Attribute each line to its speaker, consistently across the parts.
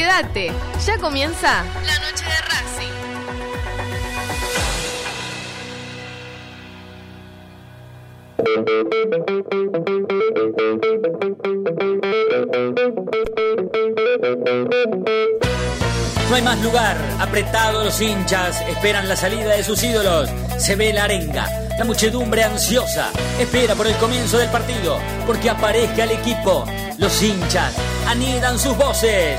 Speaker 1: Quédate, ya comienza la noche de Racing.
Speaker 2: No hay más lugar, apretados los hinchas, esperan la salida de sus ídolos. Se ve la arenga, la muchedumbre ansiosa, espera por el comienzo del partido, porque aparezca el equipo. Los hinchas anidan sus voces,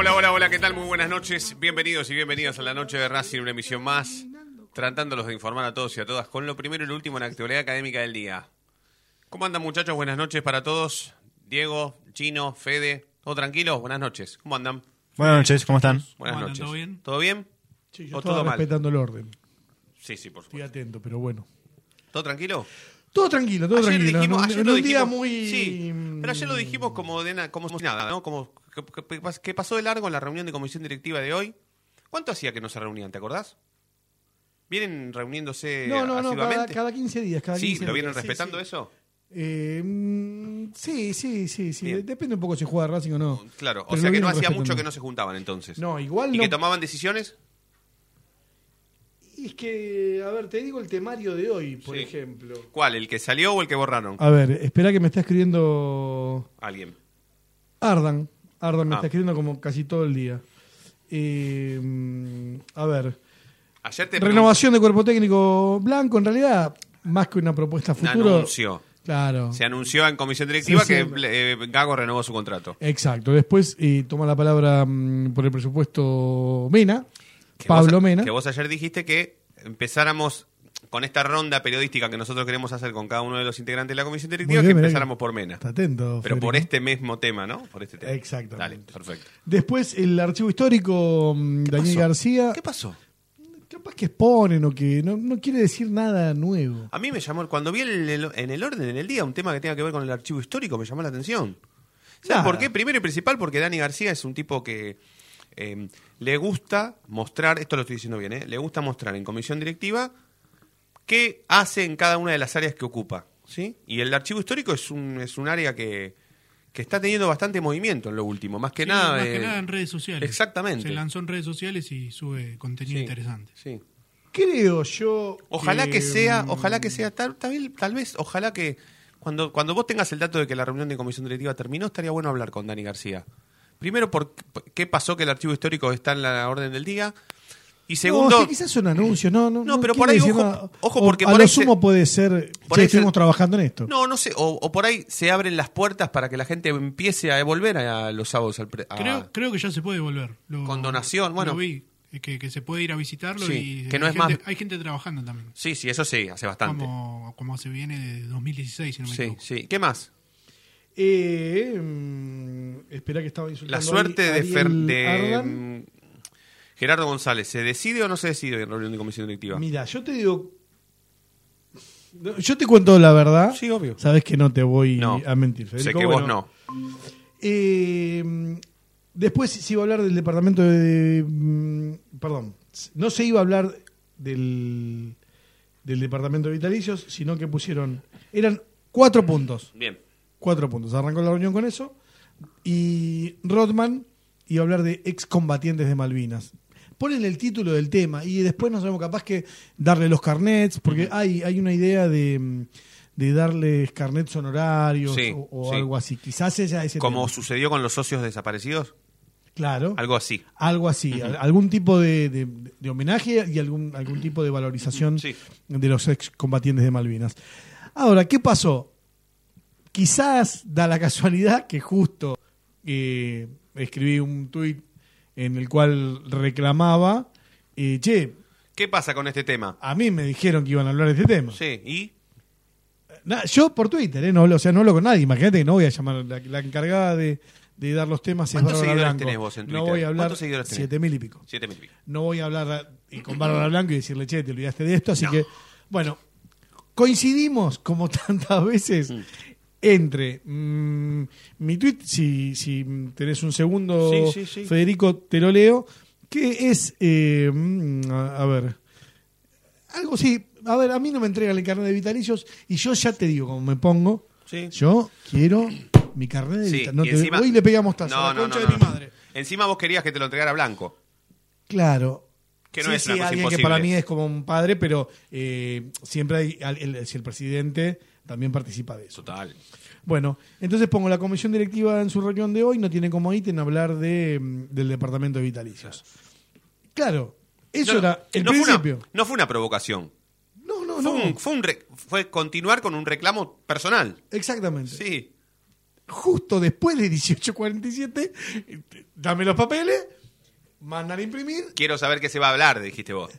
Speaker 3: Hola, hola, hola, ¿qué tal? Muy buenas noches. Bienvenidos y bienvenidas a la noche de Racing, una emisión más, tratándolos de informar a todos y a todas con lo primero y lo último en la actualidad académica del día. ¿Cómo andan muchachos? Buenas noches para todos. Diego, Chino, Fede, ¿todo tranquilo? Buenas noches. ¿Cómo andan?
Speaker 4: Buenas noches, ¿cómo están?
Speaker 3: Buenas
Speaker 5: andan?
Speaker 3: noches.
Speaker 5: ¿Todo bien?
Speaker 3: ¿Todo bien?
Speaker 6: Sí, yo
Speaker 3: ¿O
Speaker 6: estaba
Speaker 3: todo mal?
Speaker 6: respetando el orden.
Speaker 3: Sí, sí, por
Speaker 6: Estoy
Speaker 3: supuesto.
Speaker 6: atento, pero bueno.
Speaker 3: ¿Todo tranquilo?
Speaker 6: Todo tranquilo, todo
Speaker 3: Ayer
Speaker 6: tranquilo.
Speaker 3: dijimos-
Speaker 6: en un-
Speaker 3: ayer
Speaker 6: en
Speaker 3: lo
Speaker 6: un día
Speaker 3: dijimos-
Speaker 6: muy.
Speaker 3: Sí, pero ayer lo dijimos como de na- como si nada, ¿no? Como que, pasó de largo en la reunión de comisión directiva de hoy. ¿Cuánto hacía que no se reunían, te acordás? ¿Vienen reuniéndose
Speaker 6: No, no, no, cada, cada 15 días. Cada
Speaker 3: sí,
Speaker 6: 15
Speaker 3: ¿lo vienen
Speaker 6: días,
Speaker 3: respetando
Speaker 6: sí.
Speaker 3: eso?
Speaker 6: Eh, mm, sí, sí, sí, sí.
Speaker 3: Bien.
Speaker 6: Depende un poco si juega Racing o no.
Speaker 3: Claro, o sea que no hacía mucho que no se juntaban entonces.
Speaker 6: No, igual
Speaker 3: ¿Y
Speaker 6: no.
Speaker 3: que tomaban decisiones?
Speaker 6: Y es que, a ver, te digo el temario de hoy, por
Speaker 3: Sí.
Speaker 6: ejemplo.
Speaker 3: ¿Cuál? ¿El que salió o el que borraron?
Speaker 6: A ver, espera que me está escribiendo
Speaker 3: Alguien.
Speaker 6: Ardan. Ardan me
Speaker 3: Ah.
Speaker 6: está escribiendo como casi todo el día. Eh, a ver.
Speaker 3: Ayer te
Speaker 6: Renovación de cuerpo técnico blanco, en realidad, más que una propuesta futuro.
Speaker 3: Un anuncio.
Speaker 6: Claro.
Speaker 3: Se anunció en comisión directiva
Speaker 6: Sí, sí.
Speaker 3: que eh, Gago renovó su contrato.
Speaker 6: Exacto. Después eh, toma la palabra mm, por el presupuesto Mena,
Speaker 3: Que
Speaker 6: Pablo
Speaker 3: vos-
Speaker 6: Mena.
Speaker 3: Que vos ayer dijiste que empezáramos con esta ronda periodística que nosotros queremos hacer con cada uno de los integrantes de la comisión directiva,
Speaker 6: bien,
Speaker 3: que empezáramos por Mena.
Speaker 6: Está atento.
Speaker 3: Pero por este mismo tema, ¿no? Por este tema.
Speaker 6: Exactamente.
Speaker 3: Dale, perfecto.
Speaker 6: Después el archivo histórico, mm, Daniel
Speaker 3: pasó?
Speaker 6: García.
Speaker 3: ¿Qué pasó?
Speaker 6: Capaz que exponen o que no, no quiere decir nada nuevo.
Speaker 3: A mí me llamó, cuando vi el- el- en el orden, en el día, un tema que tenga que ver con el archivo histórico, me llamó la atención. ¿Sabes por qué? Primero y principal, porque Dani García es un tipo que eh, le gusta mostrar, esto lo estoy diciendo bien, ¿eh? le gusta mostrar en comisión directiva qué hace en cada una de las áreas que ocupa. ¿sí? Y el archivo histórico es un, es un área que, que está teniendo bastante movimiento en lo último, más que
Speaker 5: Sí,
Speaker 3: nada.
Speaker 5: más
Speaker 3: de-
Speaker 5: que nada en redes sociales.
Speaker 3: Exactamente.
Speaker 5: Se lanzó en redes sociales y sube contenido
Speaker 3: Sí,
Speaker 5: interesante.
Speaker 3: Sí.
Speaker 6: Creo yo.
Speaker 3: Ojalá que sea,
Speaker 6: mm,
Speaker 3: ojalá que sea, tal, tal, tal vez, ojalá que cuando, cuando vos tengas el dato de que la reunión de comisión directiva terminó, estaría bueno hablar con Dani García. Primero, por qué pasó que el archivo histórico está en la orden del día. Y segundo,
Speaker 6: No, sí, quizás un anuncio, no, no.
Speaker 3: No, pero por ahí, ojo- ojo,
Speaker 6: O
Speaker 3: porque
Speaker 6: a
Speaker 3: por
Speaker 6: lo
Speaker 3: ahí se-
Speaker 6: sumo puede ser.
Speaker 3: por
Speaker 6: che,
Speaker 3: se-
Speaker 6: estuvimos trabajando en esto.
Speaker 3: no, no sé, o, o por ahí se abren las puertas para que la gente empiece a volver a los sábados al pre- a-
Speaker 5: Creo, creo que ya se puede volver. Lo-
Speaker 3: Con donación, bueno.
Speaker 5: Lo vi, que, que se puede ir a visitarlo
Speaker 3: Sí,
Speaker 5: y
Speaker 3: que no
Speaker 5: hay,
Speaker 3: es más-
Speaker 5: gente, hay gente trabajando también.
Speaker 3: Sí, sí, eso sí, hace bastante.
Speaker 5: Como, como se viene de 2016, si no me
Speaker 3: Sí,
Speaker 5: equivoco.
Speaker 3: sí. ¿Qué más?
Speaker 6: Eh, mm, espera que estaba insultando.
Speaker 3: La suerte
Speaker 6: ahí
Speaker 3: de, Fer- de Gerardo González, ¿se decide o no se decide en reunión de comisión directiva?
Speaker 6: Mira, yo te digo. Yo te cuento la verdad.
Speaker 3: Sí, obvio.
Speaker 6: Sabes que no te voy
Speaker 3: No.
Speaker 6: a mentir,
Speaker 3: Sé
Speaker 6: Federico.
Speaker 3: que vos no.
Speaker 6: eh, después se iba a hablar del departamento de. mm, Perdón. No se iba a hablar del, del departamento de vitalicios, sino que pusieron. Eran cuatro puntos.
Speaker 3: Bien.
Speaker 6: Cuatro puntos. Arrancó la reunión con eso. Y Rodman iba a hablar de excombatientes de Malvinas. Ponen el título del tema y después no sabemos capaz que darle los carnets, porque hay, hay una idea de, de darles carnets honorarios
Speaker 3: Sí,
Speaker 6: o, o
Speaker 3: sí.
Speaker 6: algo así. Quizás ella ese
Speaker 3: Como
Speaker 6: tema.
Speaker 3: sucedió con los socios desaparecidos,
Speaker 6: Claro.
Speaker 3: algo así.
Speaker 6: Algo así, al- algún tipo de, de- de homenaje y algún, algún tipo de valorización
Speaker 3: Sí.
Speaker 6: de los excombatientes de Malvinas. Ahora, ¿qué pasó? Quizás da la casualidad que justo eh, escribí un tuit en el cual reclamaba, eh, che,
Speaker 3: ¿Qué pasa con este tema?
Speaker 6: a mí me dijeron que iban a hablar de este tema.
Speaker 3: Sí, ¿y?
Speaker 6: Na- yo por Twitter, ¿eh? no, hablo- o sea, no hablo con nadie. Imagínate que no voy a llamar. La, la encargada de, de dar los temas es
Speaker 3: ¿Cuántos
Speaker 6: Bárbara
Speaker 3: seguidores
Speaker 6: Blanco.
Speaker 3: tenés vos en
Speaker 6: No
Speaker 3: Twitter?
Speaker 6: voy a hablar.
Speaker 3: ¿Cuántos seguidores tenés?
Speaker 6: Siete mil y pico.
Speaker 3: Siete mil y pico.
Speaker 6: No voy a hablar y con Bárbara Blanco y decirle, che, te olvidaste de esto. Así que, bueno, coincidimos como tantas veces
Speaker 3: Mm.
Speaker 6: Entre mm, mi tweet, si, si tenés un segundo,
Speaker 3: Sí, sí, sí.
Speaker 6: Federico, te lo leo, que es, eh, mm, a, a ver, algo sí, a ver, a mí no me entregan el carnet de vitalicios y yo ya te digo cómo me pongo. Yo quiero mi carnet de vitalicios. No
Speaker 3: encima-
Speaker 6: hoy le pegamos taza
Speaker 3: No,
Speaker 6: a la
Speaker 3: no,
Speaker 6: concha
Speaker 3: no,
Speaker 6: de
Speaker 3: no.
Speaker 6: mi madre.
Speaker 3: Encima vos querías que te lo entregara Blanco.
Speaker 6: Claro.
Speaker 3: Que no es una cosa
Speaker 6: alguien que para mí es como un padre, pero eh, siempre hay, el, si el presidente también participa de eso.
Speaker 3: Total.
Speaker 6: Bueno, entonces pongo la comisión directiva en su reunión de hoy, no tiene como ítem hablar de, mm, del departamento de vitalicios. Claro, eso
Speaker 3: No,
Speaker 6: era el
Speaker 3: no fue una-
Speaker 6: principio.
Speaker 3: no fue una provocación.
Speaker 6: No, no,
Speaker 3: Fue,
Speaker 6: no.
Speaker 3: un- fue, un re- fue continuar con un reclamo personal.
Speaker 6: Exactamente.
Speaker 3: Sí.
Speaker 6: Justo después de 1847, eh, dame los papeles, mandan a imprimir.
Speaker 3: Quiero saber qué se va a hablar, dijiste vos.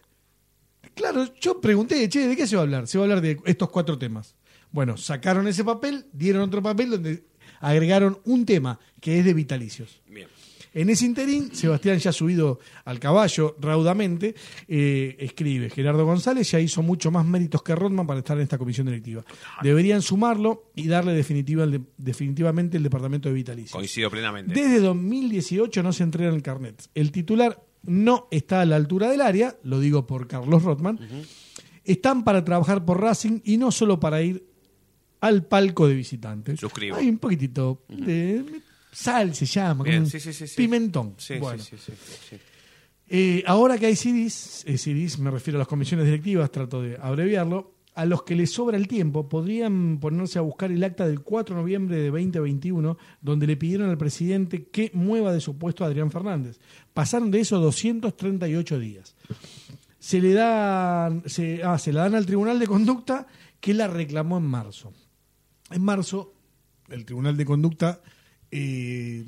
Speaker 6: Claro, yo pregunté, che, ¿de qué se va a hablar? Se va a hablar de estos cuatro temas. Bueno, sacaron ese papel, dieron otro papel donde agregaron un tema que es de vitalicios.
Speaker 3: Bien.
Speaker 6: En ese interín, Sebastián ya subido al caballo raudamente, eh, escribe, Gerardo González ya hizo mucho más méritos que Rodman para estar en esta comisión directiva. Deberían sumarlo y darle definitiva definitivamente el departamento de vitalicios.
Speaker 3: Coincido plenamente.
Speaker 6: Desde 2018 no se entregan el carnet. El titular no está a la altura del área, lo digo por Carlos Rotman. Están para trabajar por Racing y no solo para ir al palco de visitantes.
Speaker 3: Suscribo.
Speaker 6: Hay un poquitito de sal se llama,
Speaker 3: Bien, sí, sí, sí, sí.
Speaker 6: pimentón.
Speaker 3: Sí, sí,
Speaker 6: Bueno. Eh, ahora que hay CDs, eh, CDs me refiero a las comisiones directivas, trato de abreviarlo, a los que les sobra el tiempo podrían ponerse a buscar el acta del 4 de noviembre de 2021, donde le pidieron al presidente que mueva de su puesto a Adrián Fernández. Pasaron de eso 238 días. Se le dan, se, ah, se la dan al Tribunal de Conducta que la reclamó en marzo. En marzo, el Tribunal de Conducta, eh,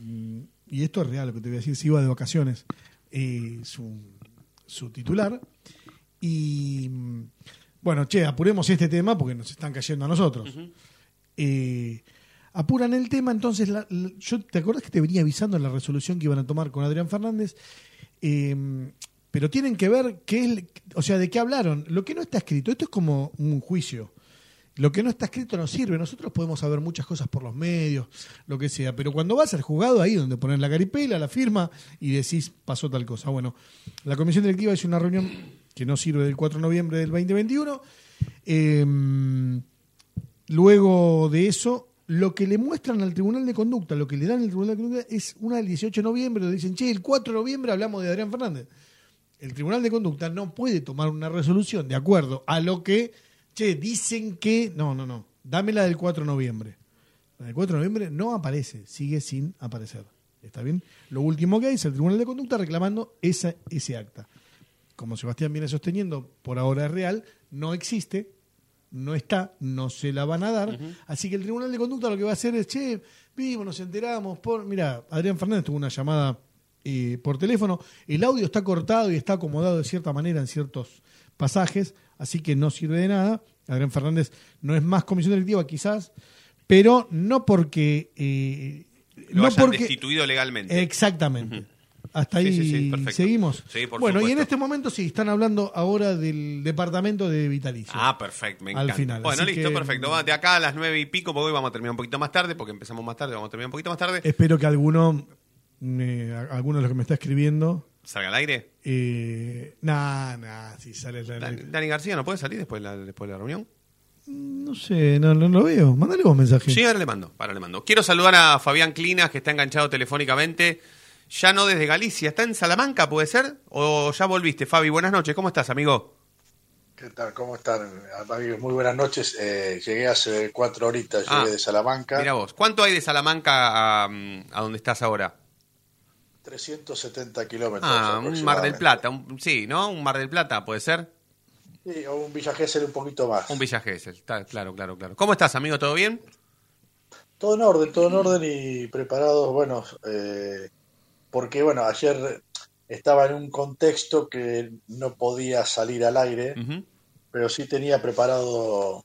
Speaker 6: y esto es real lo que te voy a decir, se iba de vacaciones eh, su, su titular. Y mm, bueno, che, apuremos este tema porque nos están cayendo a nosotros. Eh, apuran el tema, entonces la- la- yo te acuerdas que te venía avisando en la resolución que iban a tomar con Adrián Fernández. Eh, pero tienen que ver qué es, o sea, de qué hablaron. Lo que no está escrito, esto es como un juicio. Lo que no está escrito no sirve. Nosotros podemos saber muchas cosas por los medios, lo que sea, pero cuando vas al juzgado, ahí donde pones la caripela, la firma y decís pasó tal cosa. Bueno, la comisión directiva hizo una reunión que no sirve del 4 de noviembre del 2021. Eh, luego de eso, lo que le muestran al Tribunal de Conducta, lo que le dan al Tribunal de Conducta es una del 18 de noviembre, donde dicen, che, el 4 de noviembre hablamos de Adrián Fernández. El Tribunal de Conducta no puede tomar una resolución de acuerdo a lo que, che, dicen que... No, no, no. Dame la del 4 de noviembre. La del 4 de noviembre no aparece, sigue sin aparecer. ¿Está bien? Lo último que hay es el Tribunal de Conducta reclamando esa, ese acta. Como Sebastián viene sosteniendo, por ahora es real, no existe, no está, no se la van a dar. Así que el Tribunal de Conducta lo que va a hacer es, che, vimos, nos enteramos. Por... Mira, Adrián Fernández tuvo una llamada eh, por teléfono. El audio está cortado y está acomodado de cierta manera en ciertos pasajes, así que no sirve de nada. Adrián Fernández no es más comisión directiva, quizás, pero no porque. eh,
Speaker 3: Lo
Speaker 6: no
Speaker 3: hayan
Speaker 6: porque
Speaker 3: destituido legalmente.
Speaker 6: Exactamente. Hasta ahí
Speaker 3: sí, sí,
Speaker 6: seguimos.
Speaker 3: Sí, por
Speaker 6: bueno, y en este momento sí, están hablando ahora del departamento de vitalicio.
Speaker 3: Ah, perfecto, me
Speaker 6: Al
Speaker 3: encanta.
Speaker 6: final,
Speaker 3: Bueno,
Speaker 6: así
Speaker 3: listo,
Speaker 6: que-
Speaker 3: perfecto. Va, De acá a las nueve y pico, porque hoy vamos a terminar un poquito más tarde, porque empezamos más tarde, vamos a terminar un poquito más tarde.
Speaker 6: Espero que alguno, eh, alguno de los que me está escribiendo,
Speaker 3: ¿Salga al aire?
Speaker 6: eh, nah, nah, si sale la-
Speaker 3: Dani, Dani García no puede salir después de la, después de la reunión.
Speaker 6: No sé, no, no lo veo. Mándale vos mensaje.
Speaker 3: Sí, ahora le mando, ahora le mando. Quiero saludar a Fabián Clinas, que está enganchado telefónicamente. Ya no desde Galicia, ¿está en Salamanca, puede ser? ¿O ya volviste, Fabi? Buenas noches, ¿cómo estás, amigo?
Speaker 4: ¿Qué tal? ¿Cómo están, amigos? Muy buenas noches. Eh, llegué hace cuatro horitas, llegué
Speaker 3: Ah,
Speaker 4: de Salamanca.
Speaker 3: Mira vos, ¿cuánto hay de Salamanca a, mm, a donde estás ahora?
Speaker 4: 370 kilómetros.
Speaker 3: Ah, un Mar del. Plata, un- sí, ¿no? Un Mar del Plata, ¿puede ser?
Speaker 4: Sí, o un Villa Gesell un poquito más.
Speaker 3: Un Villa Gesell, claro, claro, claro. ¿Cómo estás, amigo? ¿Todo bien?
Speaker 4: Todo en orden, todo en orden y preparados, bueno, eh, porque bueno, ayer estaba en un contexto que no podía salir al aire, pero sí tenía preparado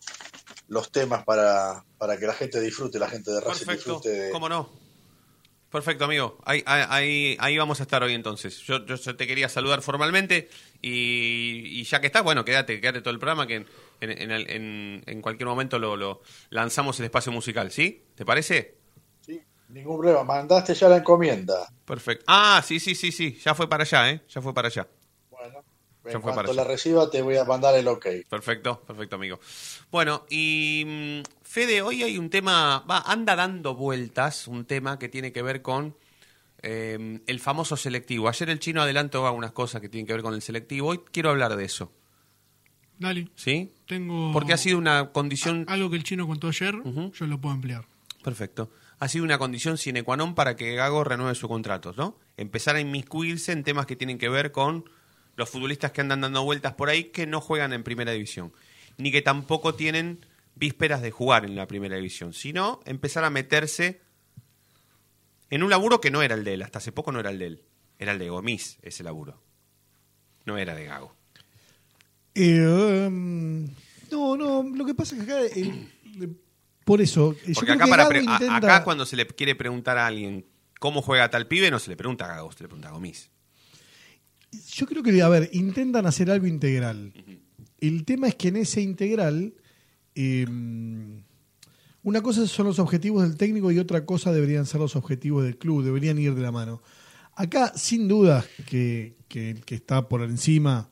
Speaker 4: los temas para, para que la gente disfrute, la gente de Racing
Speaker 3: Perfecto,
Speaker 4: disfrute de,
Speaker 3: cómo no. Perfecto, amigo. Ahí, ahí, ahí, vamos a estar hoy entonces. Yo, yo te quería saludar formalmente y, y ya que estás, bueno, quédate, quédate todo el programa que en, en, en- en cualquier momento lo, lo lanzamos el espacio musical, ¿sí? ¿Te parece?
Speaker 4: Sí, ningún problema. Mandaste ya la encomienda.
Speaker 3: Perfecto. Ah, sí, sí, sí, sí. Ya fue para allá, ¿eh? Ya fue para allá.
Speaker 4: En
Speaker 3: fue
Speaker 4: cuanto la reciba te voy a mandar el ok.
Speaker 3: Perfecto, perfecto, amigo. Bueno, y mm, Fede, hoy hay un tema, va, anda dando vueltas, un tema que tiene que ver con eh, el famoso selectivo. Ayer el chino adelantó algunas cosas que tienen que ver con el selectivo. Hoy quiero hablar de eso,
Speaker 5: Dale,
Speaker 3: ¿sí?
Speaker 5: tengo
Speaker 3: Porque ha sido una condición...
Speaker 5: algo que el chino contó ayer, yo lo puedo emplear.
Speaker 3: Perfecto. Ha sido una condición sine qua non para que Gago renueve su contrato, ¿no? Empezar a inmiscuirse en temas que tienen que ver con los futbolistas que andan dando vueltas por ahí que no juegan en primera división, ni que tampoco tienen vísperas de jugar en la primera división, sino empezar a meterse en un laburo que no era el de él, hasta hace poco no era el de él, era el de Gomis ese laburo, no era de Gago.
Speaker 6: Eh, um, no, no, lo que pasa es que acá, eh, eh, por eso, yo
Speaker 3: Porque
Speaker 6: creo
Speaker 3: acá,
Speaker 6: que
Speaker 3: para
Speaker 6: Gago intenta-
Speaker 3: acá cuando se le quiere preguntar a alguien cómo juega tal pibe, no se le pregunta a Gago, se le pregunta a Gomis.
Speaker 6: Yo creo que, a ver, intentan hacer algo integral. El tema es que en ese integral, eh, una cosa son los objetivos del técnico y otra cosa deberían ser los objetivos del club, deberían ir de la mano. Acá, sin duda, que, que el que está por encima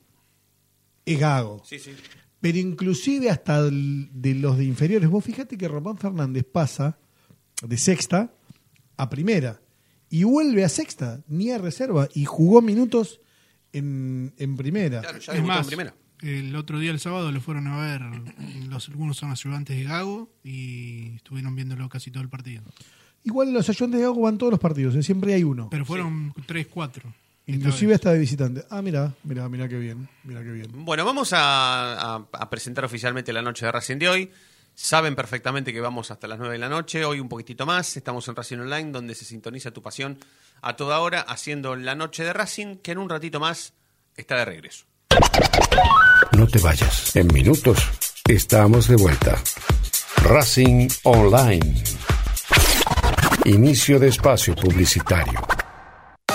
Speaker 6: es Gago.
Speaker 3: Sí, sí.
Speaker 6: Pero inclusive hasta de los de inferiores. Vos fíjate que Román Fernández pasa de sexta a primera y vuelve a sexta, ni a reserva, y jugó minutos en, en primera.
Speaker 3: Claro, ya
Speaker 5: es más,
Speaker 3: en primera.
Speaker 5: el otro día, el sábado, lo fueron a ver, los, algunos son ayudantes de Gago y estuvieron viéndolo casi todo el partido.
Speaker 6: Igual los ayudantes de Gago van todos los partidos, ¿eh? siempre hay uno.
Speaker 5: Pero fueron tres, cuatro.
Speaker 6: Inclusive hasta de visitante. Ah, mira, mira, mira qué bien, mira qué bien.
Speaker 3: Bueno, vamos a, a- a presentar oficialmente la noche de Racing de hoy. Saben perfectamente que vamos hasta las 9 de la noche, hoy un poquitito más. Estamos en Racing Online, donde se sintoniza tu pasión a toda hora, haciendo la noche de Racing, que en un ratito más está de regreso.
Speaker 7: No te vayas. En minutos estamos de vuelta. Racing Online. Inicio de espacio publicitario.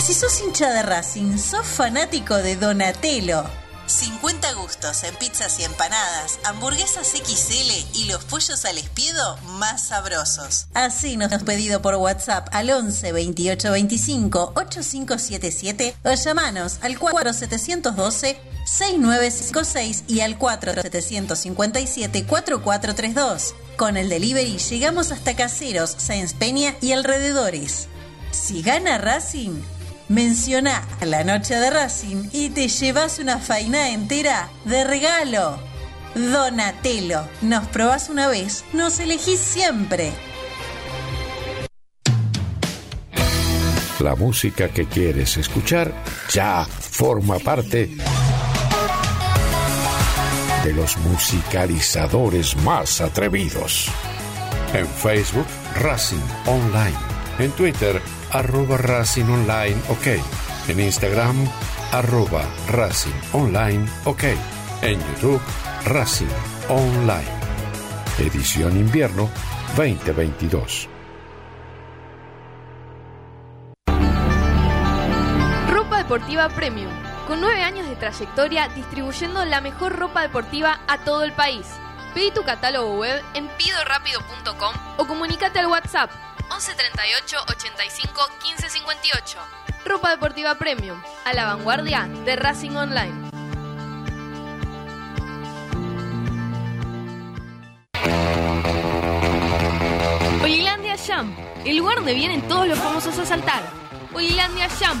Speaker 8: Si sos hincha de Racing, sos fanático de Donatello. 50 gustos en pizzas y empanadas, hamburguesas XL y los pollos al espiedo más sabrosos. Así nos has pedido por WhatsApp al 11 28 25 8577 o llamanos al 4712 6956 y al 4757 4432. Con el delivery llegamos hasta Caseros, Sáenz Peña y alrededores. Si gana Racing, menciona la noche de Racing y te llevas una faina entera de regalo. Donatello. Nos probás una vez, nos elegís siempre.
Speaker 7: La música que quieres escuchar ya forma parte de los musicalizadores más atrevidos. En Facebook, Racing Online. En Twitter, arroba Racing Online OK. En Instagram, arroba Racing Online OK. En YouTube, Racing Online. Edición Invierno 2022.
Speaker 1: Ropa deportiva premium. Con nueve años de trayectoria distribuyendo la mejor ropa deportiva a todo el país. Pedí tu catálogo web en pidorapido.com o comunícate al WhatsApp 11 38 85 15 58. Ropa deportiva premium, a la vanguardia de Racing Online. Hoylandia Jump, el lugar donde vienen todos los famosos a saltar. Hoylandia Jump,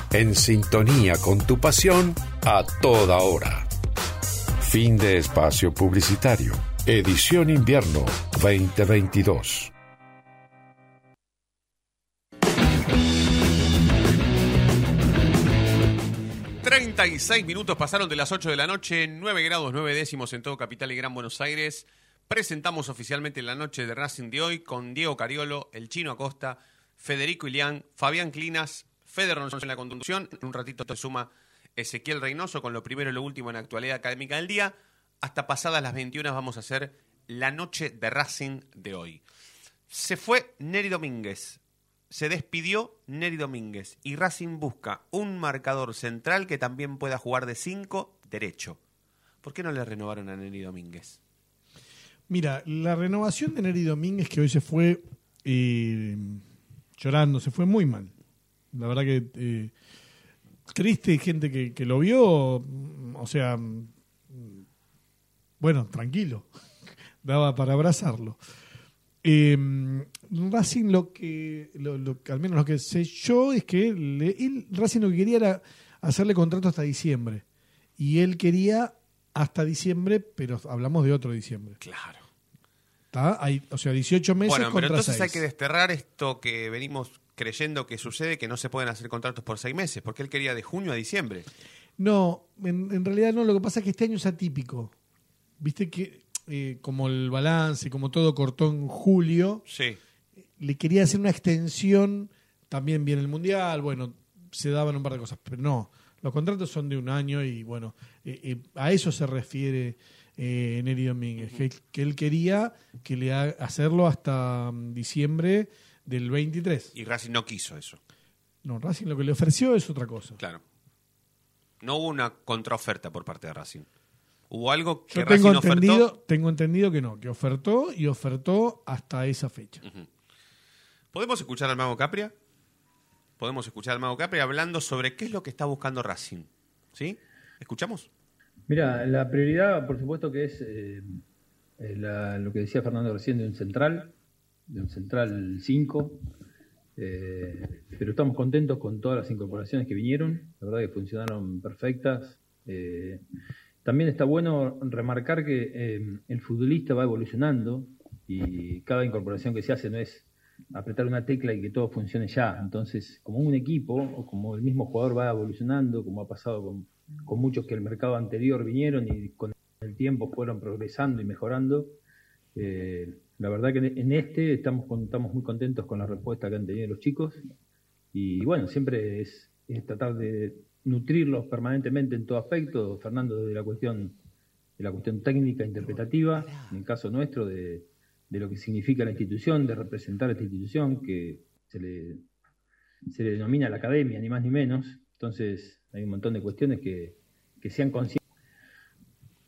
Speaker 7: En sintonía con tu pasión a toda hora. Fin de espacio publicitario. Edición Invierno 2022.
Speaker 3: y 36 minutos pasaron de las 8 de la noche, 9 grados 9 décimos en todo Capital y Gran Buenos Aires. Presentamos oficialmente la noche de Racing de hoy con Diego Cariolo, el Chino Acosta, Federico Ilián, Fabián Clinas, Feder Ronson en la conducción. En un ratito te suma Ezequiel Reynoso con lo primero y lo último en la actualidad académica del día. Hasta pasadas las 21 vamos a hacer la noche de Racing de hoy. Se fue Neri Domínguez, se despidió Neri Domínguez y Racing busca un marcador central que también pueda jugar de 5 derecho. ¿Por qué no le renovaron a Neri Domínguez?
Speaker 6: Mira, la renovación de Neri Domínguez, que hoy se fue eh, llorando, se fue muy mal. La verdad que eh, triste, gente que, que lo vio, o sea, bueno, tranquilo, daba para abrazarlo. Eh, Racing lo que, lo, lo- al menos lo que sé yo, es que él, Racing lo que quería era hacerle contrato hasta diciembre. Y él quería hasta diciembre, pero hablamos de otro diciembre.
Speaker 3: Claro.
Speaker 6: Hay, o sea, 18 meses
Speaker 3: Bueno, pero
Speaker 6: contra
Speaker 3: entonces hay que desterrar esto que venimos creyendo que sucede, que no se pueden hacer contratos por seis meses, porque él quería de junio a diciembre.
Speaker 6: No, en, en realidad no. Lo que pasa es que este año es atípico. Viste que eh, como el balance, como todo cortó en julio,
Speaker 3: Sí.
Speaker 6: le quería hacer una extensión. También viene el mundial. Bueno, se daban un par de cosas, pero no. Los contratos son de un año y bueno, eh, eh, a eso se refiere eh, Neri Domínguez, que, que él quería que le ha- hacerlo hasta mm, diciembre del 23.
Speaker 3: Y Racing no quiso eso.
Speaker 6: No, Racing lo que le ofreció es otra cosa.
Speaker 3: Claro. No hubo una contraoferta por parte de Racing. Hubo algo que
Speaker 6: Yo tengo
Speaker 3: Racing
Speaker 6: entendido,
Speaker 3: ofertó.
Speaker 6: tengo entendido que no, que ofertó y ofertó hasta esa fecha.
Speaker 3: ¿Podemos escuchar al Mago Capria? Podemos escuchar al Mago Capria hablando sobre qué es lo que está buscando Racing. ¿Sí? ¿Escuchamos?
Speaker 9: Mira, la prioridad, por supuesto, que es eh, eh, la- lo que decía Fernando recién de un central, de un central 5. Eh, pero estamos contentos con todas las incorporaciones que vinieron, la verdad que funcionaron perfectas. Eh, también está bueno remarcar que eh, el futbolista va evolucionando y cada incorporación que se hace no es apretar una tecla y que todo funcione ya. Entonces, como un equipo o como el mismo jugador va evolucionando, como ha pasado con, con muchos que el mercado anterior vinieron y con el tiempo fueron progresando y mejorando, la verdad que en este estamos, muy contentos con la respuesta que han tenido los chicos y bueno, siempre es, tratar de nutrirlos permanentemente en todo aspecto, Fernando, desde la cuestión, de la cuestión técnica, interpretativa, en el caso nuestro, de, de lo que significa la institución, de representar a esta institución, que se le, se le denomina la academia, ni más ni menos. Entonces, hay un montón de cuestiones que, que sean conscientes.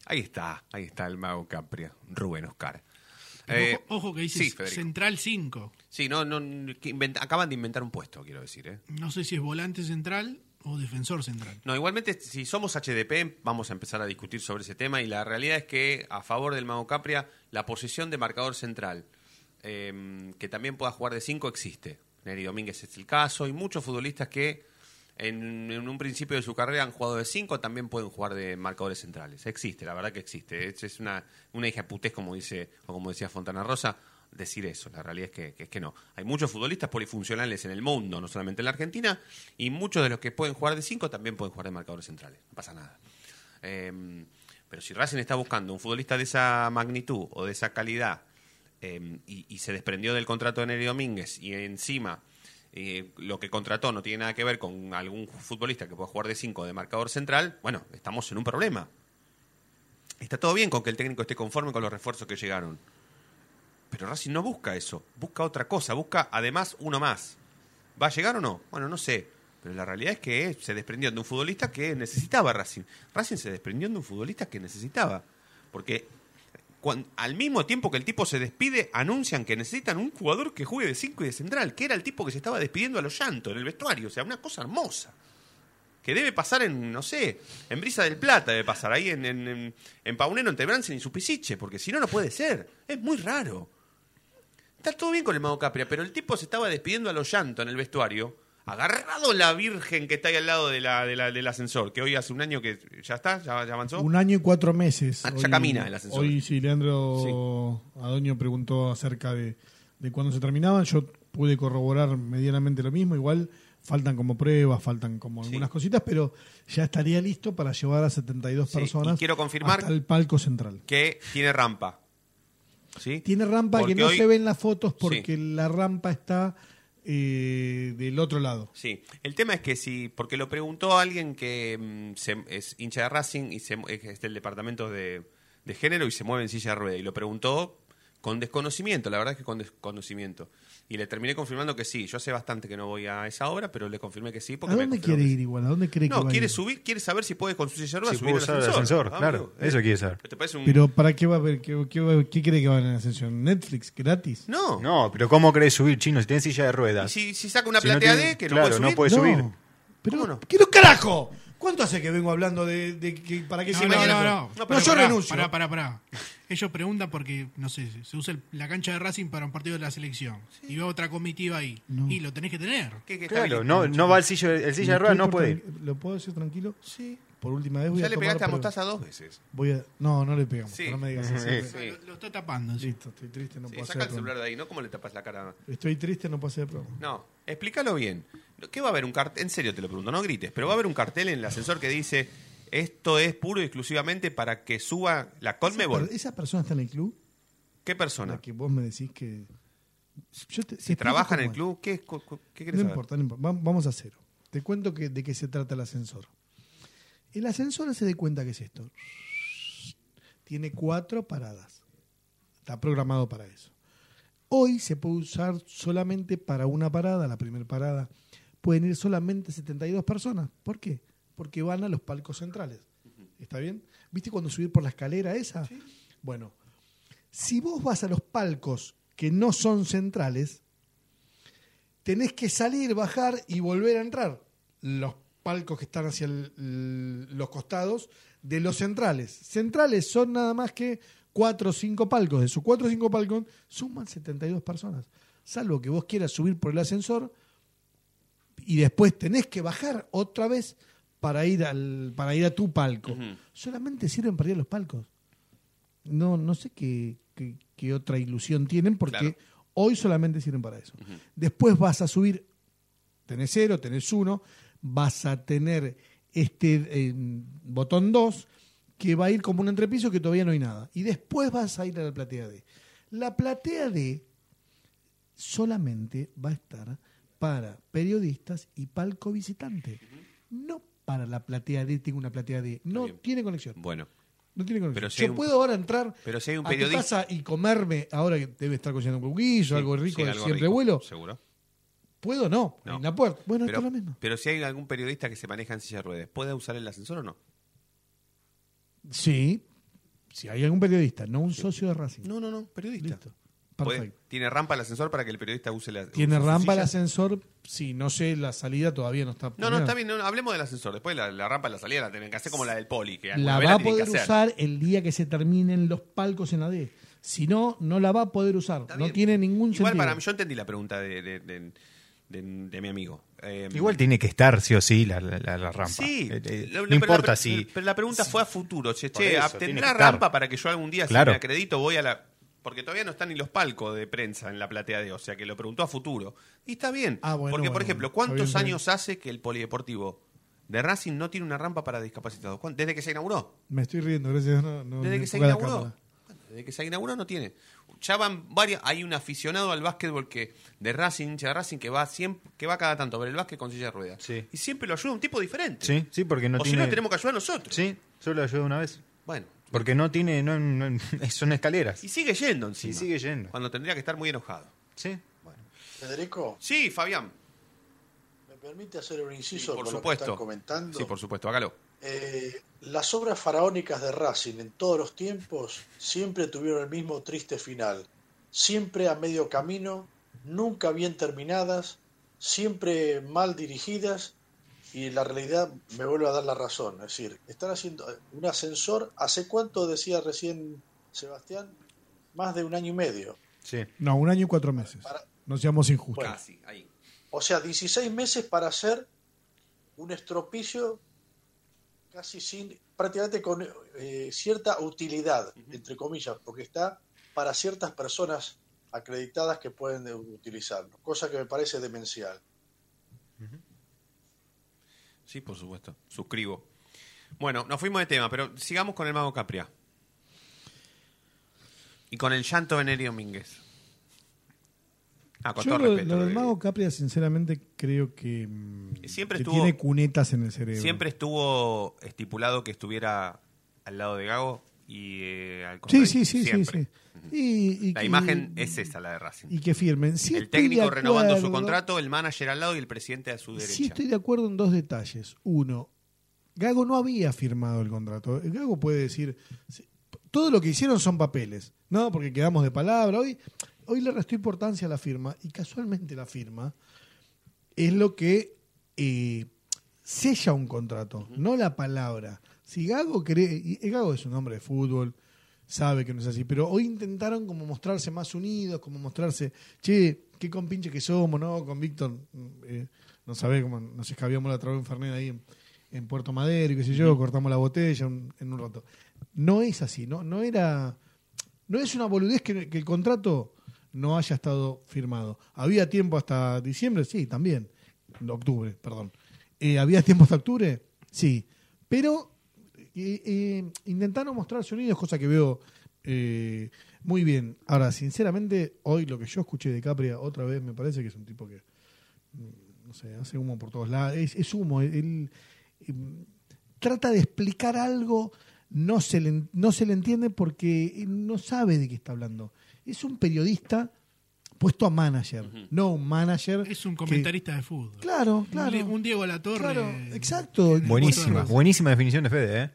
Speaker 3: Ahí está, ahí está el mago Capria, Rubén Oscar. Eh,
Speaker 5: ojo, ojo que dice
Speaker 3: sí, Federico.
Speaker 5: Central 5.
Speaker 3: Sí, no, no, que invent- acaban de inventar un puesto, quiero decir. ¿eh?
Speaker 5: No sé si es volante central o defensor central.
Speaker 3: No, igualmente, si somos HDP, vamos a empezar a discutir sobre ese tema. Y la realidad es que, a favor del Mago Capria, la posición de marcador central, eh, que también pueda jugar de 5, existe. Neri Domínguez es el caso. Y muchos futbolistas que, en, un principio de su carrera, han jugado de 5, también pueden jugar de marcadores centrales. Existe, la verdad que existe. Es, es una, una hija putés, como, dice, o como decía Fontana Rosa. Decir eso, la realidad es que, es que no. Hay muchos futbolistas polifuncionales en el mundo, no solamente en la Argentina, y muchos de los que pueden jugar de 5 también pueden jugar de marcadores centrales. No pasa nada. Eh, pero si Racing está buscando un futbolista de esa magnitud o de esa calidad eh, y, y se desprendió del contrato de Nery Domínguez y encima eh, lo que contrató no tiene nada que ver con algún futbolista que pueda jugar de 5 de marcador central, bueno, estamos en un problema. Está todo bien con que el técnico esté conforme con los refuerzos que llegaron. Pero Racing no busca eso, busca otra cosa, busca además uno más. ¿Va a llegar o no? Bueno, no sé. Pero la realidad es que se desprendió de un futbolista que necesitaba Racing. Racing se desprendió de un futbolista que necesitaba. Porque al mismo tiempo que el tipo se despide, anuncian que necesitan un jugador que juegue de 5 y de central, que era el tipo que se estaba despidiendo a los llantos en el vestuario. O sea, una cosa hermosa. Que debe pasar en, no sé, en Brisa del Plata, debe pasar ahí en, en, en, en Paunero, entre Bransen y Supisiche, porque si no, no puede ser. Es muy raro. Está todo bien con el Mago Capria, pero el tipo se estaba despidiendo a los llantos en el vestuario, agarrado la virgen que está ahí al lado de la, de la- del ascensor, que hoy hace un año que ya está, ya, ya avanzó.
Speaker 6: Un año y cuatro meses.
Speaker 3: Ah, ya camina el ascensor.
Speaker 6: Hoy sí, Leandro Adoño preguntó acerca de, de cuándo se terminaban. Yo pude corroborar medianamente lo mismo. Igual faltan como pruebas, faltan como algunas cositas, pero ya estaría listo para llevar a 72
Speaker 3: Sí,
Speaker 6: personas
Speaker 3: y quiero confirmar
Speaker 6: hasta el palco central.
Speaker 3: Que tiene rampa. ¿Sí?
Speaker 6: Tiene rampa
Speaker 3: Porque
Speaker 6: que no
Speaker 3: hoy-
Speaker 6: se ve en las fotos porque la rampa está del otro lado.
Speaker 3: Sí, el tema es que si, porque lo preguntó alguien que mm, se- es hincha de Racing y se, es del departamento de, de género y se mueve en silla de rueda, y lo preguntó con desconocimiento, la verdad es que con desconocimiento. Y le terminé confirmando que sí, yo hace bastante que no voy a esa obra, pero le confirmé que sí. Porque
Speaker 6: ¿A
Speaker 3: me
Speaker 6: dónde
Speaker 3: confirmó
Speaker 6: quiere ir igual? ¿A dónde cree que
Speaker 3: No,
Speaker 6: va a
Speaker 3: quiere
Speaker 6: ir?
Speaker 3: subir, quiere saber si puede con su silla de ruedas
Speaker 10: Si
Speaker 3: subir
Speaker 10: puedo
Speaker 3: al
Speaker 10: usar el
Speaker 3: ascensor.
Speaker 10: ascensor,
Speaker 3: Ah,
Speaker 10: claro,
Speaker 3: amigo,
Speaker 10: eso
Speaker 3: ¿eh?
Speaker 10: quiere saber.
Speaker 3: ¿Te parece un-
Speaker 6: Pero ¿para qué va a ver? ¿Qué, qué, va- qué cree que va a haber en la ascensión? ¿Netflix? ¿Gratis?
Speaker 3: No.
Speaker 10: No, pero ¿cómo querés subir, chino? Si tenés silla de ruedas.
Speaker 3: Si, si saca una
Speaker 10: Si no
Speaker 3: platea
Speaker 10: tiene-
Speaker 3: D, que no
Speaker 10: claro,
Speaker 3: puede subir.
Speaker 10: no puede subir.
Speaker 6: Pero, ¡Quiero carajo! ¿Cuánto hace que vengo hablando de, de que para qué
Speaker 5: No,
Speaker 6: sirve
Speaker 5: no, no, no.
Speaker 6: No,
Speaker 5: pero
Speaker 6: yo
Speaker 5: pará,
Speaker 6: renuncio.
Speaker 5: Pará, pará, pará. Ellos preguntan porque, no sé, se usa el- la cancha de Racing para un partido de la selección. Y veo otra comitiva ahí. Y lo tenés que tener.
Speaker 10: Claro, no, no va el silla, el silla de ruedas, no puede ir.
Speaker 6: ¿Lo puedo decir tranquilo? Sí. Por última vez voy
Speaker 3: Ya
Speaker 6: a
Speaker 3: le
Speaker 6: tomar
Speaker 3: pegaste a. Mostaza dos veces.
Speaker 6: Voy a... No, no le pegamos.
Speaker 3: Sí.
Speaker 6: No me digas eso.
Speaker 3: Sí.
Speaker 5: Lo, lo está tapando. sí.
Speaker 6: Listo, estoy triste, no
Speaker 3: Sí,
Speaker 6: puedo
Speaker 3: saca
Speaker 6: hacer
Speaker 3: el celular de ahí, ¿no? ¿Cómo le tapas la cara?
Speaker 6: Estoy triste, no puedo hacer programa.
Speaker 3: No, explícalo bien. ¿Qué va a haber un cartel? En serio te lo pregunto, no grites, pero va a haber un cartel en el ascensor que dice esto es puro y exclusivamente para que suba la
Speaker 6: ¿Esa,
Speaker 3: Colmebol.
Speaker 6: per- ¿Esa persona está en el club?
Speaker 3: ¿Qué persona?
Speaker 6: La que vos me decís que... Yo te-
Speaker 3: trabaja en el club, ¿qué, es? ¿Qué
Speaker 6: No
Speaker 3: saber?
Speaker 6: importa, no importa. Va- Vamos a cero. Te cuento que, de qué se trata el ascensor. El ascensor se dé cuenta que es esto. Tiene cuatro paradas. Está programado para eso. Hoy se puede usar solamente para una parada, la primera parada. Pueden ir solamente 72 personas. ¿Por qué? Porque van a los palcos centrales. ¿Está bien? ¿Viste cuando subir por la escalera esa? Bueno, si vos vas a los palcos que no son centrales, tenés que salir, bajar y volver a entrar. Los palcos que están hacia el- el- los costados de los centrales. Centrales son nada más que cuatro o cinco palcos. De esos cuatro o cinco palcos suman 72 personas. Salvo que vos quieras subir por el ascensor y después tenés que bajar otra vez para ir al para ir a tu palco. Solamente sirven para ir a los palcos. No no sé qué, qué, qué otra ilusión tienen porque
Speaker 3: Claro.
Speaker 6: hoy solamente sirven para eso. Después vas a subir, tenés cero, tenés uno, vas a tener este eh, botón 2 que va a ir como un entrepiso que todavía no hay nada. Y después vas a ir a la platea D. La platea D solamente va a estar para periodistas y palco visitante. No para la platea D, tengo una platea D. No tiene conexión.
Speaker 3: Bueno.
Speaker 6: No tiene conexión.
Speaker 3: Pero si
Speaker 6: Yo
Speaker 3: un-
Speaker 6: puedo ahora entrar
Speaker 3: Pero si hay un
Speaker 6: a
Speaker 3: periodista-
Speaker 6: tu casa y comerme, ahora que debe estar cocinando un cuquillo, algo rico
Speaker 3: Sí, algo
Speaker 6: siempre
Speaker 3: rico,
Speaker 6: vuelo.
Speaker 3: Seguro.
Speaker 6: ¿Puedo? No.
Speaker 3: No.
Speaker 6: En la puerta. Bueno,
Speaker 3: pero,
Speaker 6: esto es lo mismo.
Speaker 3: pero si hay algún periodista que se maneja en silla de ruedas, ¿puede usar el ascensor o no?
Speaker 6: Sí. Si hay algún periodista, no un socio de Racing.
Speaker 3: No, no, no, periodista.
Speaker 6: Listo.
Speaker 3: ¿Puede-
Speaker 6: Perfecto.
Speaker 3: ¿Tiene rampa el ascensor para que el periodista use la
Speaker 6: ¿Tiene
Speaker 3: use
Speaker 6: rampa el ascensor? Sí, no sé, la salida todavía no está.
Speaker 3: No, no, está bien, no, hablemos del ascensor. Después la, la rampa de la salida la tienen que hacer como la del poli, que
Speaker 6: La va a poder usar el día que se terminen los palcos en la D. Si no, no la va a poder usar.
Speaker 3: Está
Speaker 6: No
Speaker 3: bien.
Speaker 6: tiene ningún
Speaker 3: Igual
Speaker 6: sentido.
Speaker 3: para mí, yo entendí la pregunta de, de, de- de- de mi amigo. Eh,
Speaker 10: Igual tiene que estar sí o sí la, la- rampa.
Speaker 3: Sí,
Speaker 10: Eh, eh,
Speaker 3: lo-
Speaker 10: no
Speaker 3: pero
Speaker 10: importa
Speaker 3: la,
Speaker 10: si.
Speaker 3: Pero la pregunta fue a futuro. Che, che,
Speaker 10: eso,
Speaker 3: ¿tendrá rampa para que yo algún día,
Speaker 10: Claro.
Speaker 3: si me acredito, voy a la. Porque todavía no están ni los palcos de prensa en la platea de, o sea que lo preguntó a futuro. Y está bien.
Speaker 6: Ah, bueno,
Speaker 3: porque, por ejemplo, ¿cuántos
Speaker 6: bien, está bien.
Speaker 3: años hace que el polideportivo de Racing no tiene una rampa para discapacitados? ¿Cuán- Desde que se inauguró.
Speaker 6: Me estoy riendo, gracias. No, no
Speaker 3: Desde que se inauguró. Desde que se inauguró no tiene. Ya van varias. Hay un aficionado al básquetbol que de Racing, hincha de Racing, que va siempre, que va cada tanto a ver el básquet con silla de ruedas.
Speaker 10: Sí.
Speaker 3: Y siempre lo ayuda un tipo diferente.
Speaker 10: Sí, sí, porque no
Speaker 3: o si
Speaker 10: tiene.
Speaker 3: no, tenemos que ayudar nosotros.
Speaker 10: Sí, solo ayudé una vez.
Speaker 3: Bueno.
Speaker 10: Porque no tiene. No, no- son escaleras.
Speaker 3: Y sigue yendo encima.
Speaker 10: Y sigue yendo.
Speaker 3: Cuando tendría que estar muy enojado.
Speaker 10: Sí.
Speaker 4: Federico,
Speaker 3: Sí, Fabián.
Speaker 4: ¿me permite hacer un inciso
Speaker 3: Sí, por
Speaker 4: con lo que
Speaker 3: supuesto.
Speaker 4: están comentando?
Speaker 3: Sí, por supuesto, hágalo.
Speaker 4: Eh, las obras faraónicas de Racing en todos los tiempos siempre tuvieron el mismo triste final. Siempre a medio camino, nunca bien terminadas, siempre mal dirigidas y la realidad me vuelve a dar la razón. Es decir, están haciendo un ascensor, ¿hace cuánto decía recién Sebastián? Más de un año y medio.
Speaker 10: Sí.
Speaker 6: No, un año y cuatro meses. No seamos injustos.
Speaker 3: Casi, ahí.
Speaker 4: O sea, 16 meses para hacer un estropicio casi sin, prácticamente con eh, cierta utilidad, entre comillas, porque está para ciertas personas acreditadas que pueden utilizarlo, cosa que me parece demencial.
Speaker 3: Sí, por supuesto. Suscribo. Bueno, nos fuimos de tema, pero sigamos con el mago Capria. Y con el llanto de Neri Domínguez. Ah, con
Speaker 6: Yo
Speaker 3: todo
Speaker 6: lo,
Speaker 3: respeto.
Speaker 6: lo del
Speaker 3: eh,
Speaker 6: mago Capria, sinceramente, creo que, mm,
Speaker 3: Siempre
Speaker 6: que
Speaker 3: estuvo-
Speaker 6: tiene cunetas en el cerebro.
Speaker 3: Siempre estuvo estipulado que estuviera al lado de Gago y eh, al
Speaker 6: Sí,
Speaker 3: contrario.
Speaker 6: sí, sí, sí,
Speaker 3: Siempre.
Speaker 6: sí. Y, y
Speaker 3: La
Speaker 6: que-
Speaker 3: imagen es esa, la de Racing.
Speaker 6: Y que firmen. Sí
Speaker 3: el técnico renovando su contrato, el manager al lado y el presidente a su derecha.
Speaker 6: Sí estoy de acuerdo en dos detalles. Uno, Gago no había firmado el contrato. Gago puede decir, todo lo que hicieron son papeles, ¿no? Porque quedamos de palabra. Hoy, hoy le restó importancia a la firma y casualmente la firma es lo que eh, sella un contrato, no la palabra. Si Gago cree, y Gago es un hombre de fútbol, sabe que no es así, pero hoy intentaron como mostrarse más unidos, como mostrarse, che, qué compinche que somos, ¿no? Con Víctor, mm, eh, no sabe cómo nos escabiamos la vez en Fernet ahí en, en Puerto Madero y qué sé yo, cortamos la botella un- en un rato. No es así, no, no era, no es una boludez que, que el contrato no haya estado firmado. ¿Había tiempo hasta diciembre? Sí, también. Octubre, perdón. Eh, ¿Había tiempo hasta octubre? Sí. Pero eh, eh, intentaron mostrarse unidos, cosa que veo eh, muy bien. Ahora, sinceramente, hoy lo que yo escuché de Capria otra vez me parece que es un tipo que, mm, no sé, hace humo por todos lados. Es, humo. Él eh, trata de explicar algo, no se, le, no se le entiende porque él no sabe de qué está hablando. Es un periodista puesto a manager, no un manager.
Speaker 5: Es un
Speaker 6: que-
Speaker 5: comentarista de fútbol.
Speaker 6: Claro,
Speaker 5: Un
Speaker 6: claro.
Speaker 5: Di- Un, Diego Latorre.
Speaker 6: Claro, exacto.
Speaker 10: Buenísima, buenísima definición de Fede, ¿eh?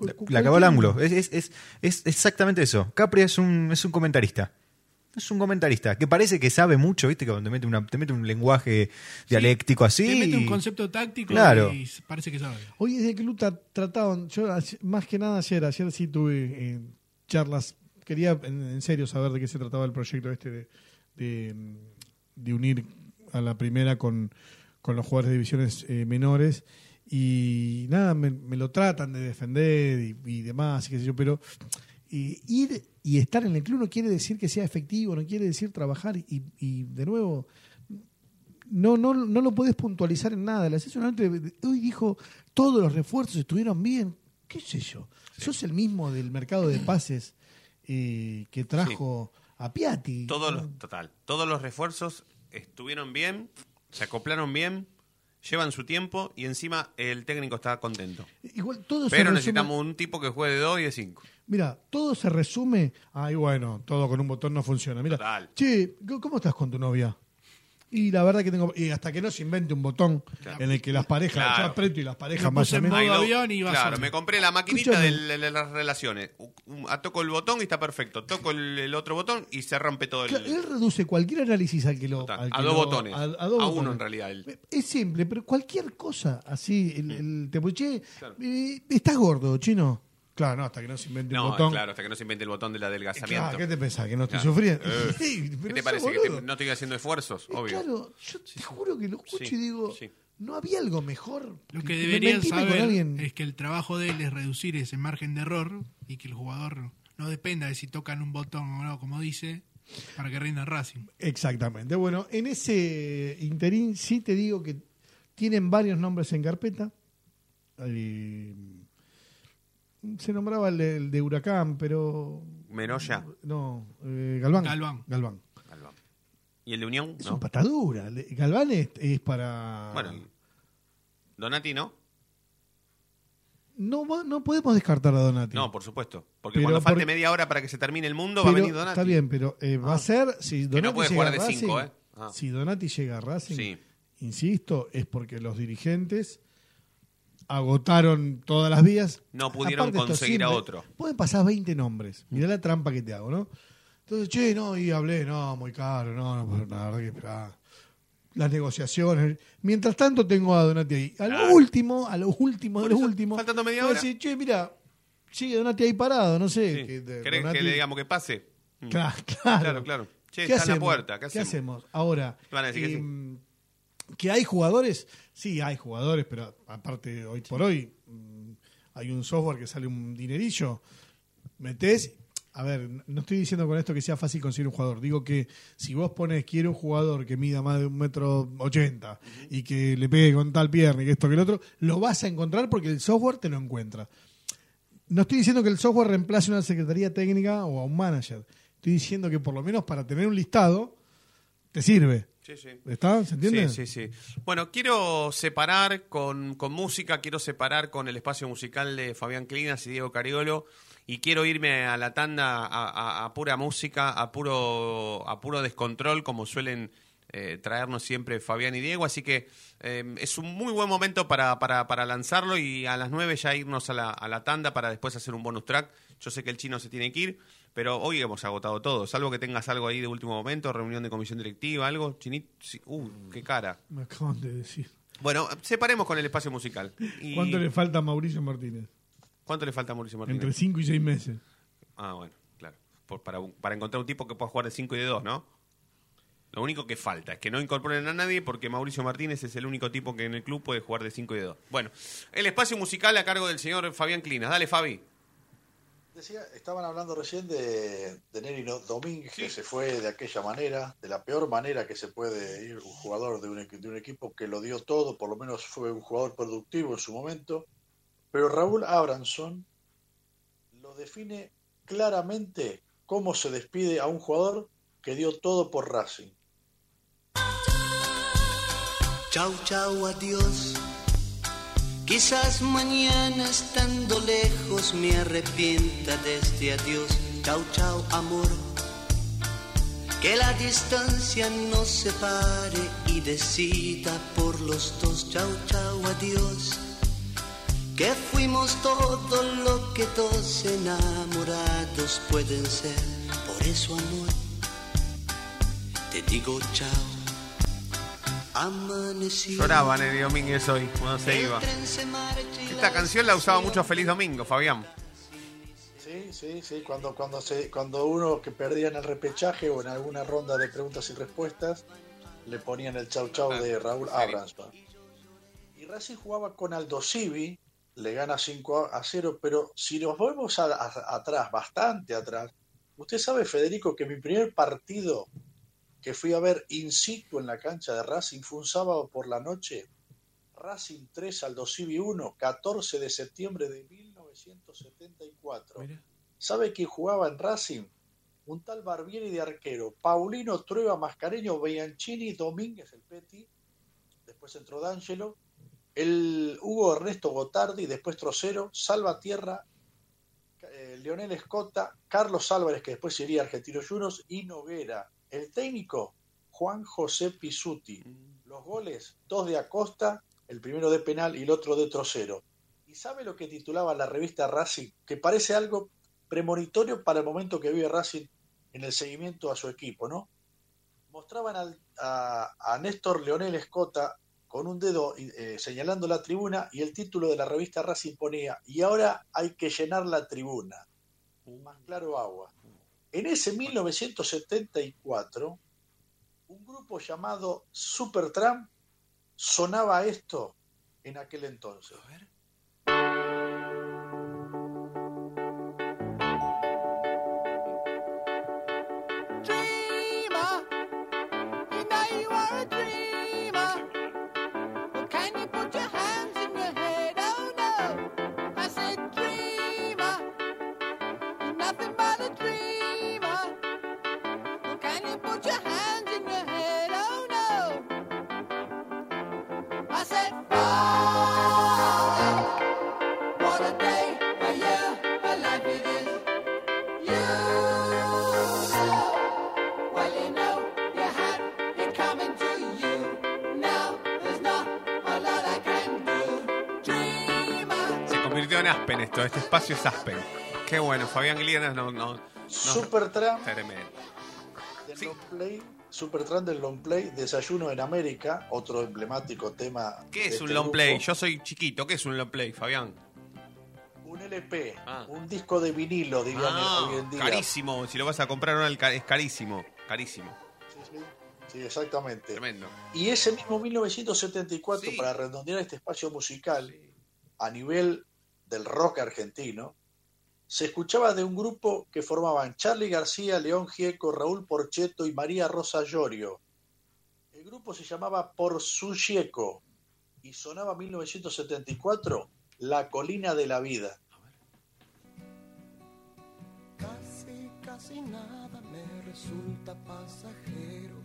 Speaker 10: La, la al
Speaker 6: cualquier-
Speaker 10: ángulo. Es, es, es, es exactamente eso. Capri es un, es un comentarista. Es un comentarista que parece que sabe mucho, ¿viste? Que te mete, una, te mete un lenguaje dialéctico así.
Speaker 5: Te mete un concepto táctico
Speaker 10: Claro.
Speaker 5: y parece que sabe.
Speaker 6: Hoy desde que Luta trataban, yo más que nada ayer, ayer sí tuve eh, charlas, quería en, serio saber de qué se trataba el proyecto este de, de, de unir a la primera con, con los jugadores de divisiones eh, menores y nada, me, me lo tratan de defender y, y demás, y qué sé yo, pero eh, ir y estar en el club no quiere decir que sea efectivo, no quiere decir trabajar y, y de nuevo no, no, no lo puedes puntualizar en nada. La sesión hoy dijo todos los refuerzos estuvieron bien. ¿Qué sé yo? Sos el mismo del mercado de pases eh, que trajo a Piatti.
Speaker 3: Todos los, total, todos los refuerzos estuvieron bien, se acoplaron bien, llevan su tiempo y encima el técnico está contento.
Speaker 6: Igual todo se
Speaker 3: Pero
Speaker 6: resume-
Speaker 3: necesitamos un tipo que juegue de 2 y de 5.
Speaker 6: Mira, todo se resume. Ay, bueno, todo con un botón no funciona. Mira,
Speaker 3: Total.
Speaker 6: che, ¿cómo estás con tu novia? Y la verdad que tengo. Y hasta que no se invente un botón en el que las parejas.
Speaker 3: Claro.
Speaker 6: Yo aprieto y las parejas
Speaker 5: modo
Speaker 3: Ahí lo-
Speaker 5: avión y va
Speaker 3: Claro, me compré la maquinita de, las relaciones. Toco el botón y está perfecto. Toco el, el otro botón y se rompe todo el.
Speaker 6: Claro, él reduce cualquier análisis al que lo.
Speaker 3: Total,
Speaker 6: al que
Speaker 3: a dos
Speaker 6: lo-
Speaker 3: botones.
Speaker 6: A,
Speaker 3: A,
Speaker 6: a dos
Speaker 3: uno
Speaker 6: botones.
Speaker 3: en realidad. él.
Speaker 6: Es simple, pero cualquier cosa así. El, el- te puché, eh, ¿Estás gordo, chino? Claro, no, hasta que no se invente
Speaker 3: No,
Speaker 6: botón.
Speaker 3: claro, hasta que no se invente el botón del adelgazamiento.
Speaker 6: Claro, ¿qué te pensás? ¿Que no estoy
Speaker 3: Claro.
Speaker 6: sufriendo?
Speaker 3: Eh,
Speaker 6: Sí, pero
Speaker 3: ¿Qué te parece? ¿Que te- no estoy haciendo esfuerzos?
Speaker 6: Eh,
Speaker 3: Obvio.
Speaker 6: Claro, yo te juro que lo escucho
Speaker 3: Sí,
Speaker 6: y digo,
Speaker 3: sí.
Speaker 6: ¿no había algo mejor?
Speaker 5: Lo que deberían saber es que el trabajo de él es reducir ese margen de error y que el jugador no dependa de si tocan un botón o no, como dice, para que rinda el Racing.
Speaker 6: Exactamente. Bueno, en ese interín sí te digo que tienen varios nombres en carpeta. Eh, se nombraba el de, el de Huracán, pero...
Speaker 3: Menoya.
Speaker 6: No, eh, Galván.
Speaker 5: Galván.
Speaker 6: Galván.
Speaker 3: Galván. ¿Y el de Unión?
Speaker 6: Es
Speaker 3: No.
Speaker 6: un patadura. Galván es, es para...
Speaker 3: Bueno, Donati no.
Speaker 6: no, no podemos descartar a Donati.
Speaker 3: No, por supuesto. Porque
Speaker 6: Pero
Speaker 3: cuando falte
Speaker 6: por-
Speaker 3: media hora para que se termine el mundo,
Speaker 6: Pero
Speaker 3: va a venir Donati.
Speaker 6: Está bien, pero eh, va a ser... Si Donati
Speaker 3: no puede
Speaker 6: llega
Speaker 3: jugar de cinco,
Speaker 6: Racing-
Speaker 3: ¿eh? Ah.
Speaker 6: Si Donati llega a Racing,
Speaker 3: Sí.
Speaker 6: insisto, es porque los dirigentes agotaron todas las vías.
Speaker 3: No pudieron
Speaker 6: Aparte,
Speaker 3: conseguir a otro.
Speaker 6: Pueden pasar 20 nombres. Mirá la trampa que te hago, ¿no? Entonces, che, no, y hablé, no, muy caro, no, no, pues, la verdad que esperá. Las negociaciones. Mientras tanto, tengo a Donati ahí. A lo último, a lo último, a lo último.
Speaker 3: faltando media hora.
Speaker 6: decir, che, mira, sigue Donati ahí parado, no sé.
Speaker 3: Sí.
Speaker 6: que de-
Speaker 3: ¿Querés
Speaker 6: Donati-
Speaker 3: que le digamos que pase? Mm.
Speaker 6: Claro, claro.
Speaker 3: Claro, claro. Che,
Speaker 6: ¿Qué
Speaker 3: está en la
Speaker 6: hacemos?
Speaker 3: puerta. ¿Qué hacemos?
Speaker 6: Ahora,
Speaker 3: Van a decir que sí.
Speaker 6: Que hay jugadores, sí, hay jugadores, pero aparte, hoy por hoy, mm, hay un software que sale un dinerillo. Metés. A ver, no estoy diciendo con esto que sea fácil conseguir un jugador. Digo que si vos pones, quiero un jugador que mida más de un metro ochenta y que le pegue con tal pierna y que esto que el otro, lo vas a encontrar porque el software te lo encuentra. No estoy diciendo que el software reemplace a una secretaría técnica o a un manager. Estoy diciendo que por lo menos para tener un listado te sirve.
Speaker 3: Sí, sí.
Speaker 6: ¿Está? ¿Se entiende?
Speaker 3: Sí, sí, sí. Bueno, quiero separar con, con música, quiero separar con el espacio musical de Fabián Clinas y Diego Cariolo y quiero irme a la tanda a, a- a pura música, a puro, a puro descontrol, como suelen eh, traernos siempre Fabián y Diego. Así que eh, es un muy buen momento para, para, para lanzarlo y a las 9 ya irnos a la, a la tanda para después hacer un bonus track. Yo sé que el chino se tiene que ir, pero hoy hemos agotado todo. Salvo que tengas algo ahí de último momento, reunión de comisión directiva, algo. Chinito, sí. uh, qué cara.
Speaker 6: Me acaban de decir.
Speaker 3: Bueno, separemos con el espacio musical. Y-
Speaker 6: ¿Cuánto le falta a Mauricio Martínez?
Speaker 3: ¿Cuánto le falta a Mauricio Martínez?
Speaker 6: Entre 5 y 6 meses.
Speaker 3: Ah, bueno, claro. Por- para, para encontrar un tipo que pueda jugar de 5 y de 2, ¿no? Lo único que falta es que no incorporen a nadie porque Mauricio Martínez es el único tipo que en el club puede jugar de 5 y de 2. Bueno, el espacio musical a cargo del señor Fabián Clinas. Dale, Fabi.
Speaker 4: Decía, estaban hablando recién de, de Neri Domínguez, que se fue de aquella manera, de la peor manera que se puede ir un jugador de un, equi- de un equipo que lo dio todo, por lo menos fue un jugador productivo en su momento. Pero Raúl Abranson lo define claramente cómo se despide a un jugador que dio todo por Racing.
Speaker 11: Chau, chau, adiós. Quizás mañana estando lejos me arrepienta de este adiós. Chau, chau, amor. Que la distancia nos separe y decida por los dos. Chau, chau, adiós. Que fuimos todo lo que dos enamorados pueden ser. Por eso, amor, te digo chao.
Speaker 3: Lloraba Neri Domínguez hoy cuando se iba. Esta canción la usaba mucho Feliz Domingo, Fabián.
Speaker 4: Sí, sí, sí, cuando, cuando, se, cuando uno que perdía en el repechaje o en alguna ronda de preguntas y respuestas le ponían el chau chau de Raúl Abransma. Y Racing jugaba con Aldo Civi, le gana 5 a 0, pero si nos volvemos a- a- atrás, bastante atrás, usted sabe, Federico, que mi primer partido que fui a ver in situ en la cancha de Racing fue un sábado por la noche, Racing 3 Aldo Civi 1, 14 de septiembre de 1974. ¿Sabe quién jugaba en Racing? Un tal Barbieri de arquero, Paulino Trueba Mascareño, Bianchini, Domínguez el Peti, después entró D'Angelo, el Hugo Ernesto Gotardi, después Trocero, Salvatierra, eh, Leonel Escota, Carlos Álvarez, que después sería Argentino Juniors, y Noguera. El técnico, Juan José Pisuti. Los goles, dos de Acosta, el primero de penal y el otro de Trocero. ¿Y sabe lo que titulaba la revista Racing? Que parece algo premonitorio para el momento que vive Racing en el seguimiento a su equipo, ¿no? Mostraban al- a, a Néstor Leonel Escota con un dedo eh, señalando la tribuna y el título de la revista Racing ponía, y ahora hay que llenar la tribuna. Más claro agua. En ese 1974, un grupo llamado Supertramp sonaba esto en aquel entonces.
Speaker 3: Este espacio es Aspen. Qué bueno, Fabián Glienas no, no, no-
Speaker 4: Supertramp
Speaker 3: Tremendo.
Speaker 4: del long play, Supertramp del long play, Desayuno en América, otro emblemático tema.
Speaker 3: ¿Qué es un
Speaker 4: este
Speaker 3: long
Speaker 4: grupo.
Speaker 3: play? Yo soy chiquito, ¿qué es un long play, Fabián?
Speaker 4: Un LP, un disco de vinilo, dirían
Speaker 3: Ah,
Speaker 4: hoy en día.
Speaker 3: carísimo, si lo vas a comprar ahora es carísimo, carísimo.
Speaker 4: Sí, exactamente.
Speaker 3: Tremendo.
Speaker 4: Y ese mismo 1974, para redondear este espacio musical, a nivel del rock argentino, se escuchaba de un grupo que formaban Charlie García, León Gieco, Raúl Porcheto y María Rosa Llorio. El grupo se llamaba Por su Gieco y sonaba 1974 La Colina de la Vida.
Speaker 12: Casi, casi nada me resulta pasajero.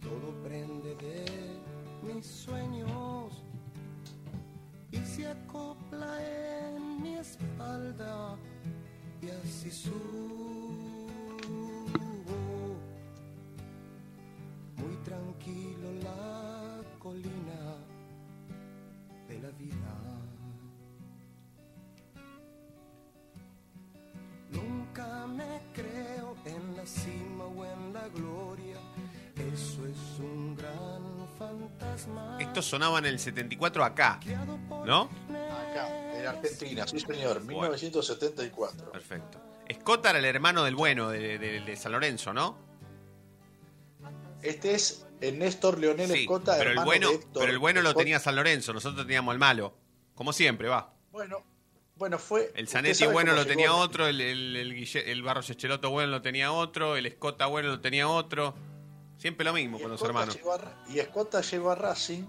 Speaker 12: Todo prende de mis sueños y se acopla en mi espalda y así subo. Muy tranquilo la colina de la vida. Nunca me creo en la cima o en la gloria. Eso es un gran.
Speaker 3: Esto sonaba en el 74 acá, ¿no?
Speaker 4: Acá, en Argentina, sí señor, 1974.
Speaker 3: Perfecto. Escota era el hermano del bueno, de, de- de San Lorenzo, ¿no?
Speaker 4: Este es el Néstor Leonel
Speaker 3: Sí,
Speaker 4: Escota,
Speaker 3: pero el
Speaker 4: hermano
Speaker 3: bueno,
Speaker 4: de Héctor
Speaker 3: pero el bueno lo tenía San Lorenzo, nosotros teníamos al malo. Como siempre, va.
Speaker 4: Bueno, bueno, fue.
Speaker 3: El Zanetti bueno lo tenía otro, el, el, el, Guille- el Barros Echeloto bueno lo tenía otro, el Escota bueno lo tenía otro. Siempre lo mismo con los hermanos.
Speaker 4: a y Escota llegó a Racing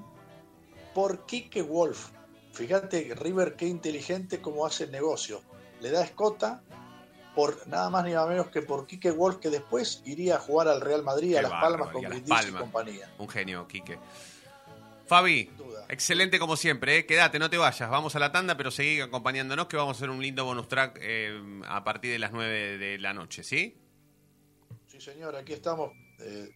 Speaker 4: por Quique Wolf. Fíjate, River, qué inteligente como hace el negocio. Le da a Escota por nada más ni nada menos que por Quique Wolf, que después iría a jugar al Real Madrid,
Speaker 3: Qué
Speaker 4: a Las Palmas con Brindisi y compañía.
Speaker 3: Un genio, Quique. Fabi, excelente como siempre, ¿eh? quédate, no te vayas, vamos a la tanda, pero seguí acompañándonos que vamos a hacer un lindo bonus track eh, a partir de las 9 de la noche, ¿sí?
Speaker 4: Sí, señor, aquí estamos eh,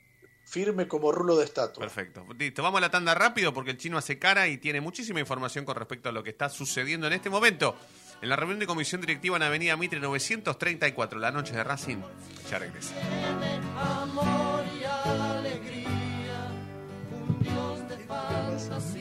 Speaker 4: firme como rulo de estatua.
Speaker 3: Perfecto. Listo, vamos a la tanda rápido porque el chino hace cara y tiene muchísima información con respecto a lo que está sucediendo en este momento. En la reunión de comisión directiva en Avenida Mitre 934, la noche de Racing. Ya regresa.
Speaker 12: amor y alegría, un dios de fantasía,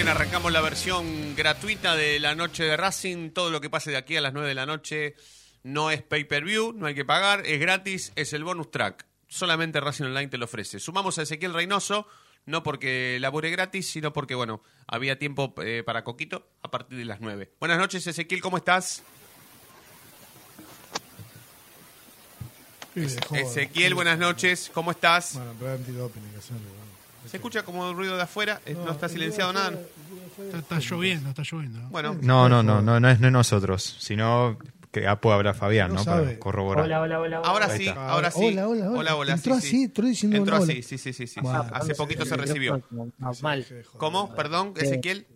Speaker 3: Bien, arrancamos la versión gratuita de la noche de Racing. Todo lo que pase de aquí a las 9 de la noche no es pay-per-view, no hay que pagar, es gratis, es el bonus track. Solamente Racing Online te lo ofrece. Sumamos a Ezequiel Reynoso, no porque labure gratis, sino porque, bueno, había tiempo eh, para Coquito a partir de las 9. Buenas noches, Ezequiel, ¿cómo estás? Ezequiel, buenas noches, ¿cómo estás?
Speaker 6: Bueno, pero
Speaker 3: ¿Se escucha como ruido de afuera? Eh, ¿No está silenciado nada?
Speaker 5: Está, está lloviendo, está lloviendo.
Speaker 3: Bueno,
Speaker 10: No, no, no, no, no es, no es nosotros, sino que ah, puede hablar Fabián,
Speaker 6: No
Speaker 10: ¿no? Para corroborar.
Speaker 13: Hola, hola, hola.
Speaker 3: Ahora sí, ahora sí.
Speaker 6: Hola, hola, hola.
Speaker 3: hola.
Speaker 6: Entró
Speaker 3: sí,
Speaker 6: así,
Speaker 3: sí.
Speaker 6: entró diciendo
Speaker 3: Entró
Speaker 6: hola,
Speaker 3: así,
Speaker 6: hola.
Speaker 3: sí, sí, sí. sí. Hace poquito se recibió.
Speaker 13: Mal.
Speaker 3: ¿Cómo? Perdón, Ezequiel.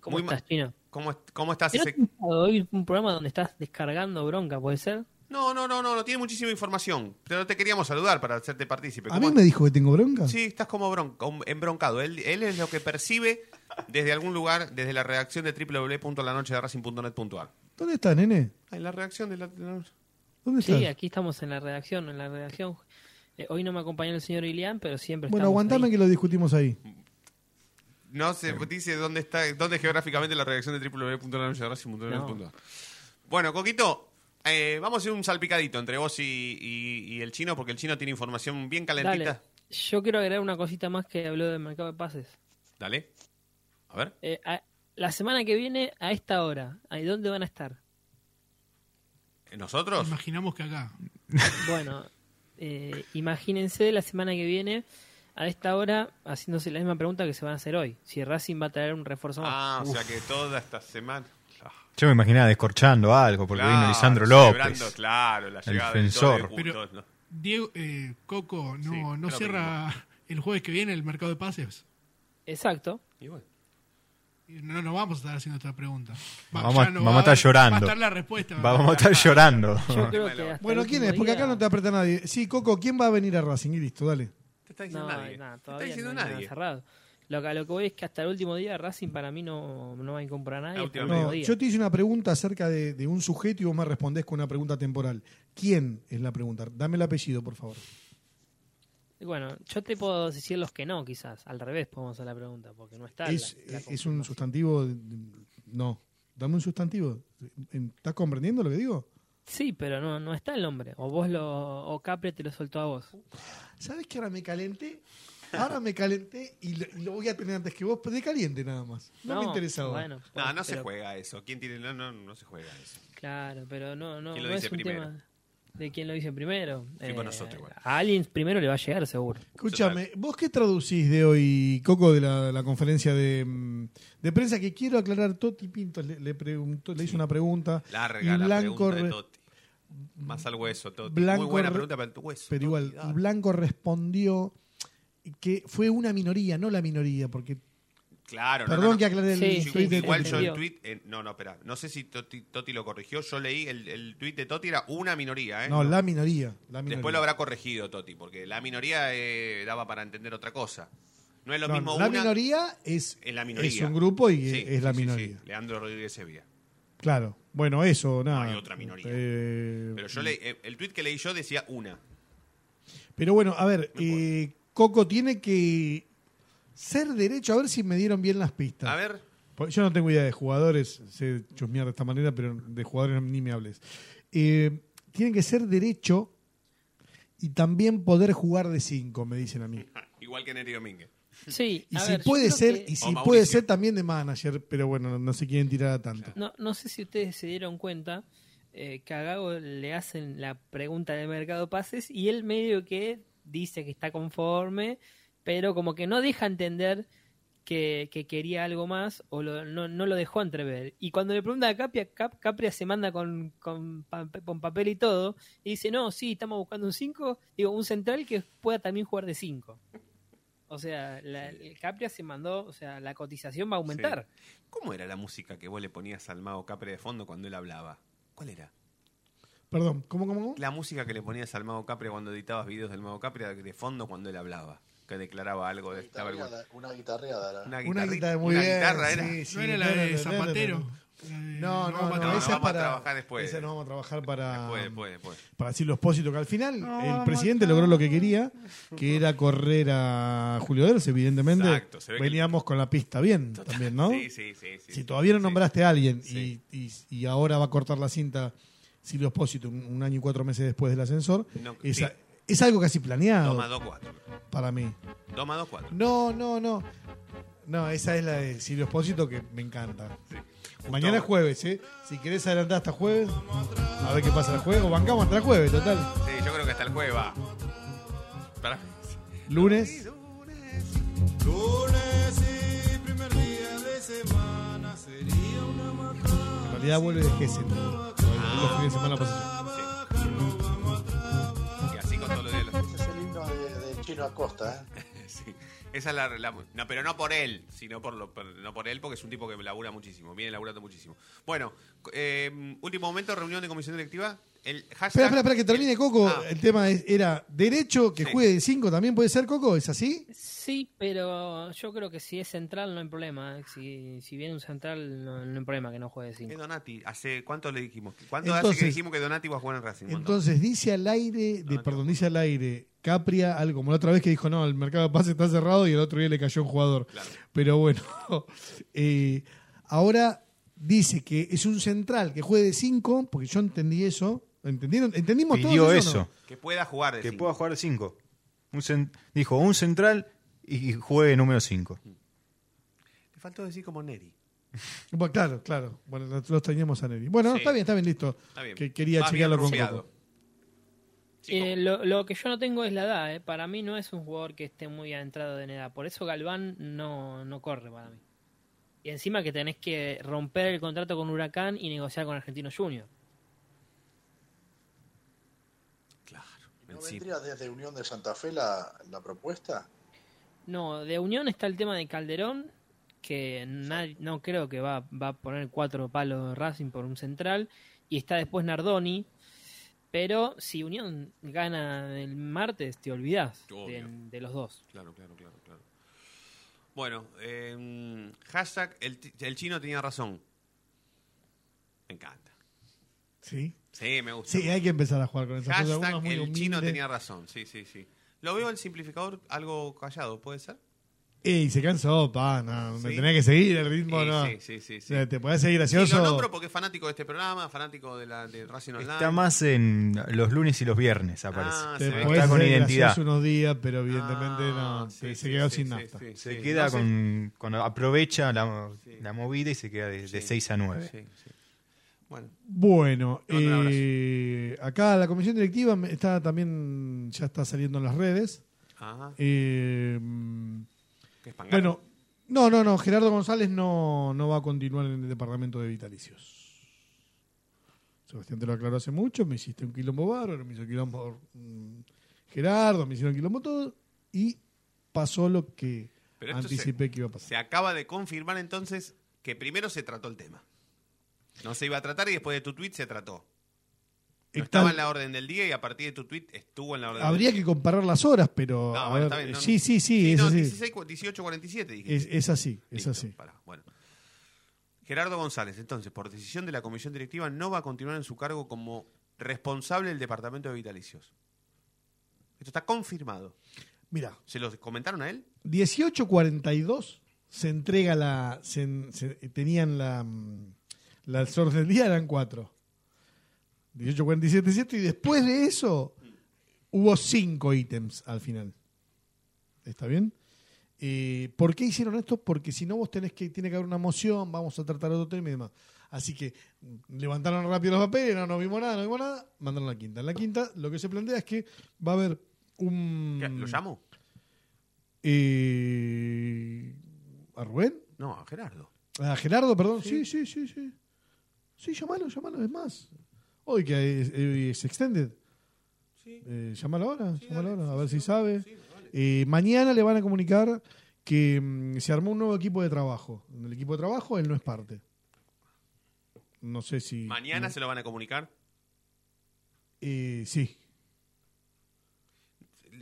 Speaker 13: ¿Cómo
Speaker 3: Muy
Speaker 13: estás, Chino?
Speaker 3: ¿Cómo, cómo estás,
Speaker 13: ¿No hoy un programa donde estás descargando bronca, puede ser?
Speaker 3: No, no, no, no, no tiene muchísima información. Pero te queríamos saludar para hacerte partícipe.
Speaker 6: ¿A
Speaker 3: ¿Cómo
Speaker 6: mí me dijo que tengo bronca?
Speaker 3: Sí, estás como bronca, embroncado. Él, él es lo que percibe desde algún lugar, desde la redacción de www.lanochederacing.net.ar.
Speaker 6: ¿Dónde está, nene?
Speaker 3: Ah, en la redacción de la... de la-
Speaker 6: ¿Dónde
Speaker 13: Sí,
Speaker 6: estás?
Speaker 13: aquí estamos en la redacción, en la redacción. Eh, hoy no me acompañó el señor Ilián, pero siempre
Speaker 6: Bueno,
Speaker 13: estamos
Speaker 6: aguantame
Speaker 13: ahí.
Speaker 6: que lo discutimos ahí.
Speaker 3: No se dice dónde está, dónde geográficamente la redacción de www.lanochederacing.net.ar. Bueno, Coquito, eh, vamos a hacer un salpicadito entre vos y, y- y el chino, porque el chino tiene información bien calentita.
Speaker 13: Dale. Yo quiero agregar una cosita más que habló del mercado de pases.
Speaker 3: Dale. A ver.
Speaker 13: Eh, a- la semana que viene, a esta hora, ¿ahí dónde van a estar?
Speaker 3: ¿Nosotros?
Speaker 5: Imaginamos que acá.
Speaker 13: Bueno, eh, imagínense la semana que viene a esta hora haciéndose la misma pregunta que se van a hacer hoy. Si Racing va a traer un refuerzo más.
Speaker 3: Ah, o sea que toda esta semana.
Speaker 10: Yo me imaginaba descorchando algo porque vino Lisandro López.
Speaker 3: claro, la
Speaker 10: el defensor.
Speaker 5: Pero,
Speaker 3: ¿no?
Speaker 5: Diego, eh, Coco, ¿no,
Speaker 3: Sí,
Speaker 5: no cierra el jueves que viene el mercado de pases?
Speaker 13: Exacto.
Speaker 3: Y bueno.
Speaker 5: No nos vamos a estar haciendo esta pregunta. Va,
Speaker 10: Vamos,
Speaker 5: no
Speaker 10: vamos
Speaker 5: va
Speaker 10: a estar llorando.
Speaker 5: Va a estar la respuesta.
Speaker 10: Vamos a estar llorando.
Speaker 13: Yo creo que hasta
Speaker 6: Bueno, ¿quién es? Porque acá no te aprieta nadie. Sí, Coco, ¿quién va a venir a Racing? Y listo, dale.
Speaker 3: Te está diciendo
Speaker 13: No,
Speaker 3: nadie.
Speaker 13: nada,
Speaker 3: Te está diciendo
Speaker 13: no
Speaker 3: nadie.
Speaker 13: cerrado. Lo que, a lo que voy es que hasta el último día Racing para mí no, no va a incorporar a nadie.
Speaker 3: La
Speaker 13: hasta el
Speaker 3: última
Speaker 13: último
Speaker 6: No,
Speaker 13: día.
Speaker 6: yo te hice una pregunta acerca de, de un sujeto y vos me respondés con una pregunta temporal. ¿Quién es la pregunta? Dame el apellido, por favor.
Speaker 13: Bueno, yo te puedo decir los que no, quizás. Al revés podemos hacer la pregunta, porque no está.
Speaker 6: ¿Es,
Speaker 13: la- la
Speaker 6: es un sustantivo? No. Dame un sustantivo. ¿Estás comprendiendo lo que digo?
Speaker 13: Sí, pero no, no está el nombre. O vos lo. O Capri te lo soltó a vos.
Speaker 6: ¿Sabes que ahora me calenté? Ahora me calenté y lo, y lo voy a tener antes que vos, pero de caliente nada más. No, me interesaba.
Speaker 13: bueno.
Speaker 3: No, no se juega eso. ¿Quién tiene.? No, no, no se juega eso.
Speaker 13: Claro, pero no, no,
Speaker 3: ¿Quién lo
Speaker 13: no
Speaker 3: dice
Speaker 13: es un
Speaker 3: primero?
Speaker 13: tema de quién lo dice primero. Eh,
Speaker 3: nosotros igual.
Speaker 13: A alguien primero le va a llegar, seguro.
Speaker 6: Escúchame, ¿vos qué traducís de hoy, Coco, de la, la conferencia de, mm, de prensa? Que quiero aclarar, Toti Pinto le, le preguntó, le hizo una pregunta.
Speaker 3: Larga
Speaker 6: y
Speaker 3: la
Speaker 6: Blanco
Speaker 3: pregunta de
Speaker 6: re-
Speaker 3: Totti. Más al hueso, Totti.
Speaker 6: Blanco
Speaker 3: Muy buena
Speaker 6: re-
Speaker 3: pregunta para tu hueso.
Speaker 6: Pero igual,
Speaker 3: dale.
Speaker 6: Blanco respondió que fue una minoría, no la minoría, porque
Speaker 3: Claro, no,
Speaker 6: Perdón
Speaker 3: no, no.
Speaker 6: que aclaré el
Speaker 13: Sí,
Speaker 6: tweet de
Speaker 3: Igual
Speaker 6: Toti.
Speaker 3: yo el tweet. eh, no, no, espera. No sé si Totti, Totti lo corrigió. Yo leí el, el tweet de Totti, era una minoría, ¿eh?
Speaker 6: No, la minoría. La minoría.
Speaker 3: Después lo habrá corregido Totti, porque la minoría eh, daba para entender otra cosa. No es lo
Speaker 6: No,
Speaker 3: mismo
Speaker 6: la
Speaker 3: una.
Speaker 6: minoría es,
Speaker 3: es la minoría.
Speaker 6: es un grupo y
Speaker 3: Sí,
Speaker 6: es la minoría.
Speaker 3: sí. Leandro Rodríguez Sevilla.
Speaker 6: Claro. Bueno, eso, nada.
Speaker 3: hay otra minoría.
Speaker 6: Eh,
Speaker 3: Pero yo leí, eh, el tweet que leí yo decía una.
Speaker 6: Pero bueno, a ver, Coco tiene que ser derecho, a ver si me dieron bien las pistas.
Speaker 3: A ver.
Speaker 6: Porque Yo no tengo idea de jugadores, sé chusmear de esta manera, pero de jugadores ni me hables. Eh, tiene que ser derecho y también poder jugar de 5, me dicen a mí.
Speaker 3: Igual que Neri Domínguez.
Speaker 13: Sí,
Speaker 6: Y
Speaker 13: a
Speaker 6: si
Speaker 13: ver,
Speaker 6: puede ser,
Speaker 13: que-
Speaker 6: y si
Speaker 3: O Mauricio.
Speaker 6: puede ser también de manager, pero bueno, no se quieren tirar a tanto.
Speaker 13: No, no sé si ustedes se dieron cuenta eh, que a Gago le hacen la pregunta de mercado pases y él medio que dice que está conforme, pero como que no deja entender que, que quería algo más o lo- no, no lo dejó entrever. Y cuando le pregunta a Capria, Cap- Capria se manda con, con, con papel y todo y dice, no, sí, estamos buscando un 5, digo, un central que pueda también jugar de 5. O sea, la, el Capria se mandó, o sea, la cotización va a aumentar.
Speaker 3: ¿Cómo era la música que vos le ponías al mago Capri de fondo cuando él hablaba? ¿Cuál era?
Speaker 6: Perdón, ¿cómo, cómo? cómo?
Speaker 3: La música que le ponías al mago Capri cuando editabas videos del mago Capri de fondo cuando él hablaba. Que declaraba algo de esta vergüenza.
Speaker 4: Guitarreada, Una guitarreada.
Speaker 3: Una
Speaker 6: Una
Speaker 3: guitarrita,
Speaker 6: guitarra muy
Speaker 3: una
Speaker 6: bien.
Speaker 3: guitarra era.
Speaker 6: sí, sí,
Speaker 5: ¿No era la de Zapatero?
Speaker 6: No, no, no,
Speaker 5: vamos a
Speaker 6: esa
Speaker 3: No, no,
Speaker 6: es
Speaker 3: vamos a trabajar después.
Speaker 6: Esa no vamos a trabajar para.
Speaker 3: Después, después, después.
Speaker 6: Para Silvio Espósito, que al final el presidente logró lo que quería, que era correr a Julio Ders, evidentemente.
Speaker 3: Exacto, se ve que-
Speaker 6: Veníamos con la pista bien también, ¿no?
Speaker 3: Sí, sí, sí. sí.
Speaker 6: Si todavía no
Speaker 3: Sí.
Speaker 6: nombraste a alguien
Speaker 3: Sí.
Speaker 6: y, y- y ahora va a cortar la cinta Silvio Espósito un, un año y cuatro meses después del ascensor,
Speaker 3: No,
Speaker 6: es,
Speaker 3: sí.
Speaker 6: a- es algo casi planeado
Speaker 3: Toma 2-4.
Speaker 6: para mí.
Speaker 3: Toma 2-4.
Speaker 6: No, no, no. No, esa es la de Silvio Espósito que me encanta. Mañana es jueves, ¿eh? Si querés adelantar hasta jueves, a ver qué pasa el jueves. O bancamos hasta el jueves, total.
Speaker 3: Sí, yo creo que hasta el jueves va. Para.
Speaker 6: Lunes.
Speaker 12: Lunes y primer día de semana sería una.
Speaker 6: En realidad vuelve de Gessen. Los fines de semana pasó.
Speaker 3: Y así con todos los días. los-
Speaker 4: Ese es el himno de, de Chino Acosta. ¿eh?
Speaker 3: Sí. Esa es la, la- no, pero no por él, sino por lo, por- no por él, porque es un tipo que labura muchísimo, viene laburando muchísimo. Bueno, eh, último momento, reunión de comisión directiva. El hashtag,
Speaker 6: Espera, espera, espera, que termine Coco.
Speaker 3: Ah.
Speaker 6: El tema es- era derecho que
Speaker 3: Sí.
Speaker 6: juegue de 5 también puede ser Coco, ¿es así?
Speaker 13: Sí, pero yo creo que si es central no hay problema. ¿eh? Si, si viene un central no, no hay problema que no juegue
Speaker 3: Es
Speaker 13: 5.
Speaker 3: Hace ¿Hace cuánto le dijimos? ¿Cuánto hace que dijimos que Donati va a jugar en Racing?
Speaker 6: Entonces dice al aire, de, perdón, dice al aire Capria, algo como la otra vez que dijo, no, el mercado de pase está cerrado y el otro día le cayó un jugador.
Speaker 3: Claro.
Speaker 6: Pero bueno, eh, ahora dice que es un central que juegue de 5, porque yo entendí eso. ¿Entendieron? ¿Entendimos todo
Speaker 10: Pidió
Speaker 6: eso? o
Speaker 10: eso.
Speaker 6: no?
Speaker 3: Que pueda jugar de
Speaker 10: Que
Speaker 3: cinco.
Speaker 10: pueda jugar de 5. Dijo un central y juegue número 5.
Speaker 3: Le faltó decir como Neri.
Speaker 6: Bueno, claro, claro. Bueno, nosotros teníamos a Neri. Bueno,
Speaker 13: Sí.
Speaker 6: está bien, está bien, listo.
Speaker 13: Está bien.
Speaker 6: Que quería chequearlo
Speaker 13: bien
Speaker 6: con. Coco.
Speaker 13: Eh, lo, lo que yo no tengo es la edad, ¿eh? para mí no es un jugador que esté muy adentrado en edad, por eso Galván no, no corre para mí. Y encima que tenés que romper el contrato con Huracán y negociar con Argentino Junior.
Speaker 4: ¿No vendría desde Unión de Santa Fe la, la propuesta?
Speaker 13: No, de Unión está el tema de Calderón, que nadie- no creo que va, va a poner cuatro palos Racing por un central, y está después Nardoni, pero si Unión gana el martes, te olvidás de, los dos.
Speaker 3: Claro, claro, claro, claro. Bueno, eh, hashtag el, el chino tenía razón. Me encanta.
Speaker 6: Sí.
Speaker 3: Sí, me gusta.
Speaker 6: Sí, hay que empezar a jugar con esas cosas.
Speaker 3: Hashtag
Speaker 6: es muy
Speaker 3: el
Speaker 6: humilde.
Speaker 3: chino tenía razón. Sí, sí, sí. Lo veo el simplificador algo callado, ¿puede ser?
Speaker 6: Ey, se cansó, pa, no, me
Speaker 3: Sí.
Speaker 6: tenés que seguir el ritmo,
Speaker 3: Sí,
Speaker 6: ¿no?
Speaker 3: sí, sí, sí, sí.
Speaker 6: te podés seguir
Speaker 3: Sí,
Speaker 6: gracioso.
Speaker 3: lo nombro porque es fanático de este programa, fanático de, la, de Racing Online.
Speaker 10: Está más en los lunes y los viernes, aparece.
Speaker 3: Ah,
Speaker 6: te
Speaker 3: se
Speaker 6: podés
Speaker 10: Está con identidad.
Speaker 6: unos días, pero evidentemente
Speaker 3: Ah,
Speaker 6: no, te- se quedó sin nafta.
Speaker 10: Se queda con, cuando aprovecha la, la movida y se queda de, 6 a 9.
Speaker 3: Bueno.
Speaker 6: Bueno, eh, acá la comisión directiva está también, ya está saliendo en las redes.
Speaker 3: Ajá.
Speaker 6: Eh,
Speaker 3: ¿Qué
Speaker 6: bueno, no, no, no, Gerardo González no, no va a continuar en el departamento de vitalicios. Sebastián te lo aclaró hace mucho, me hiciste un quilombo bárbaro, me hizo quilombo mm, Gerardo, me hicieron quilombo todo, y pasó lo que
Speaker 3: Pero
Speaker 6: anticipé
Speaker 3: se,
Speaker 6: que iba a pasar.
Speaker 3: Se acaba de confirmar entonces que primero se trató el tema. No se iba a tratar y después de tu tweet se trató. No estaba en la orden del día y a partir de tu tweet estuvo en la orden
Speaker 6: Habría
Speaker 3: del
Speaker 6: que
Speaker 3: día.
Speaker 6: comparar las horas, pero.
Speaker 3: No, bueno,
Speaker 6: ver,
Speaker 3: está bien, no,
Speaker 6: sí,
Speaker 3: no.
Speaker 6: sí, sí, es
Speaker 3: no,
Speaker 6: así.
Speaker 3: 16, 18, 47 dije.
Speaker 6: Es, es así, es así.
Speaker 3: bueno. Gerardo González, entonces, por decisión de la comisión directiva, no va a continuar en su cargo como responsable del departamento de vitalicios. Esto está confirmado.
Speaker 6: Mira,
Speaker 3: ¿Se lo comentaron a él?
Speaker 6: 18.42 se entrega la. se- se- tenían la. Las horas del día eran cuatro. 18.47 es cierto, y después de eso hubo cinco ítems al final. ¿Está bien? Eh, ¿Por qué hicieron esto? Porque si no, vos tenés que, tiene que haber una moción, vamos a tratar otro tema y demás. Así que mm, levantaron rápido los papeles, no, no vimos nada, no vimos nada, mandaron a la quinta. En la quinta lo que se plantea es que va a haber un...
Speaker 3: ¿Qué, ¿Lo llamo?
Speaker 6: Eh, ¿A Rubén?
Speaker 3: No, a Gerardo.
Speaker 6: ¿A Gerardo, perdón? Sí, sí, sí, sí. Sí, llamalo, llamalo, es más. Hoy que es, es extended. Eh, llámalo ahora, llámalo ahora, a ver si sabe. Eh, mañana le van a comunicar que mm, se armó un nuevo equipo de trabajo. En el equipo de trabajo él no es parte. No sé si...
Speaker 3: Mañana se lo van a comunicar.
Speaker 6: Eh, sí.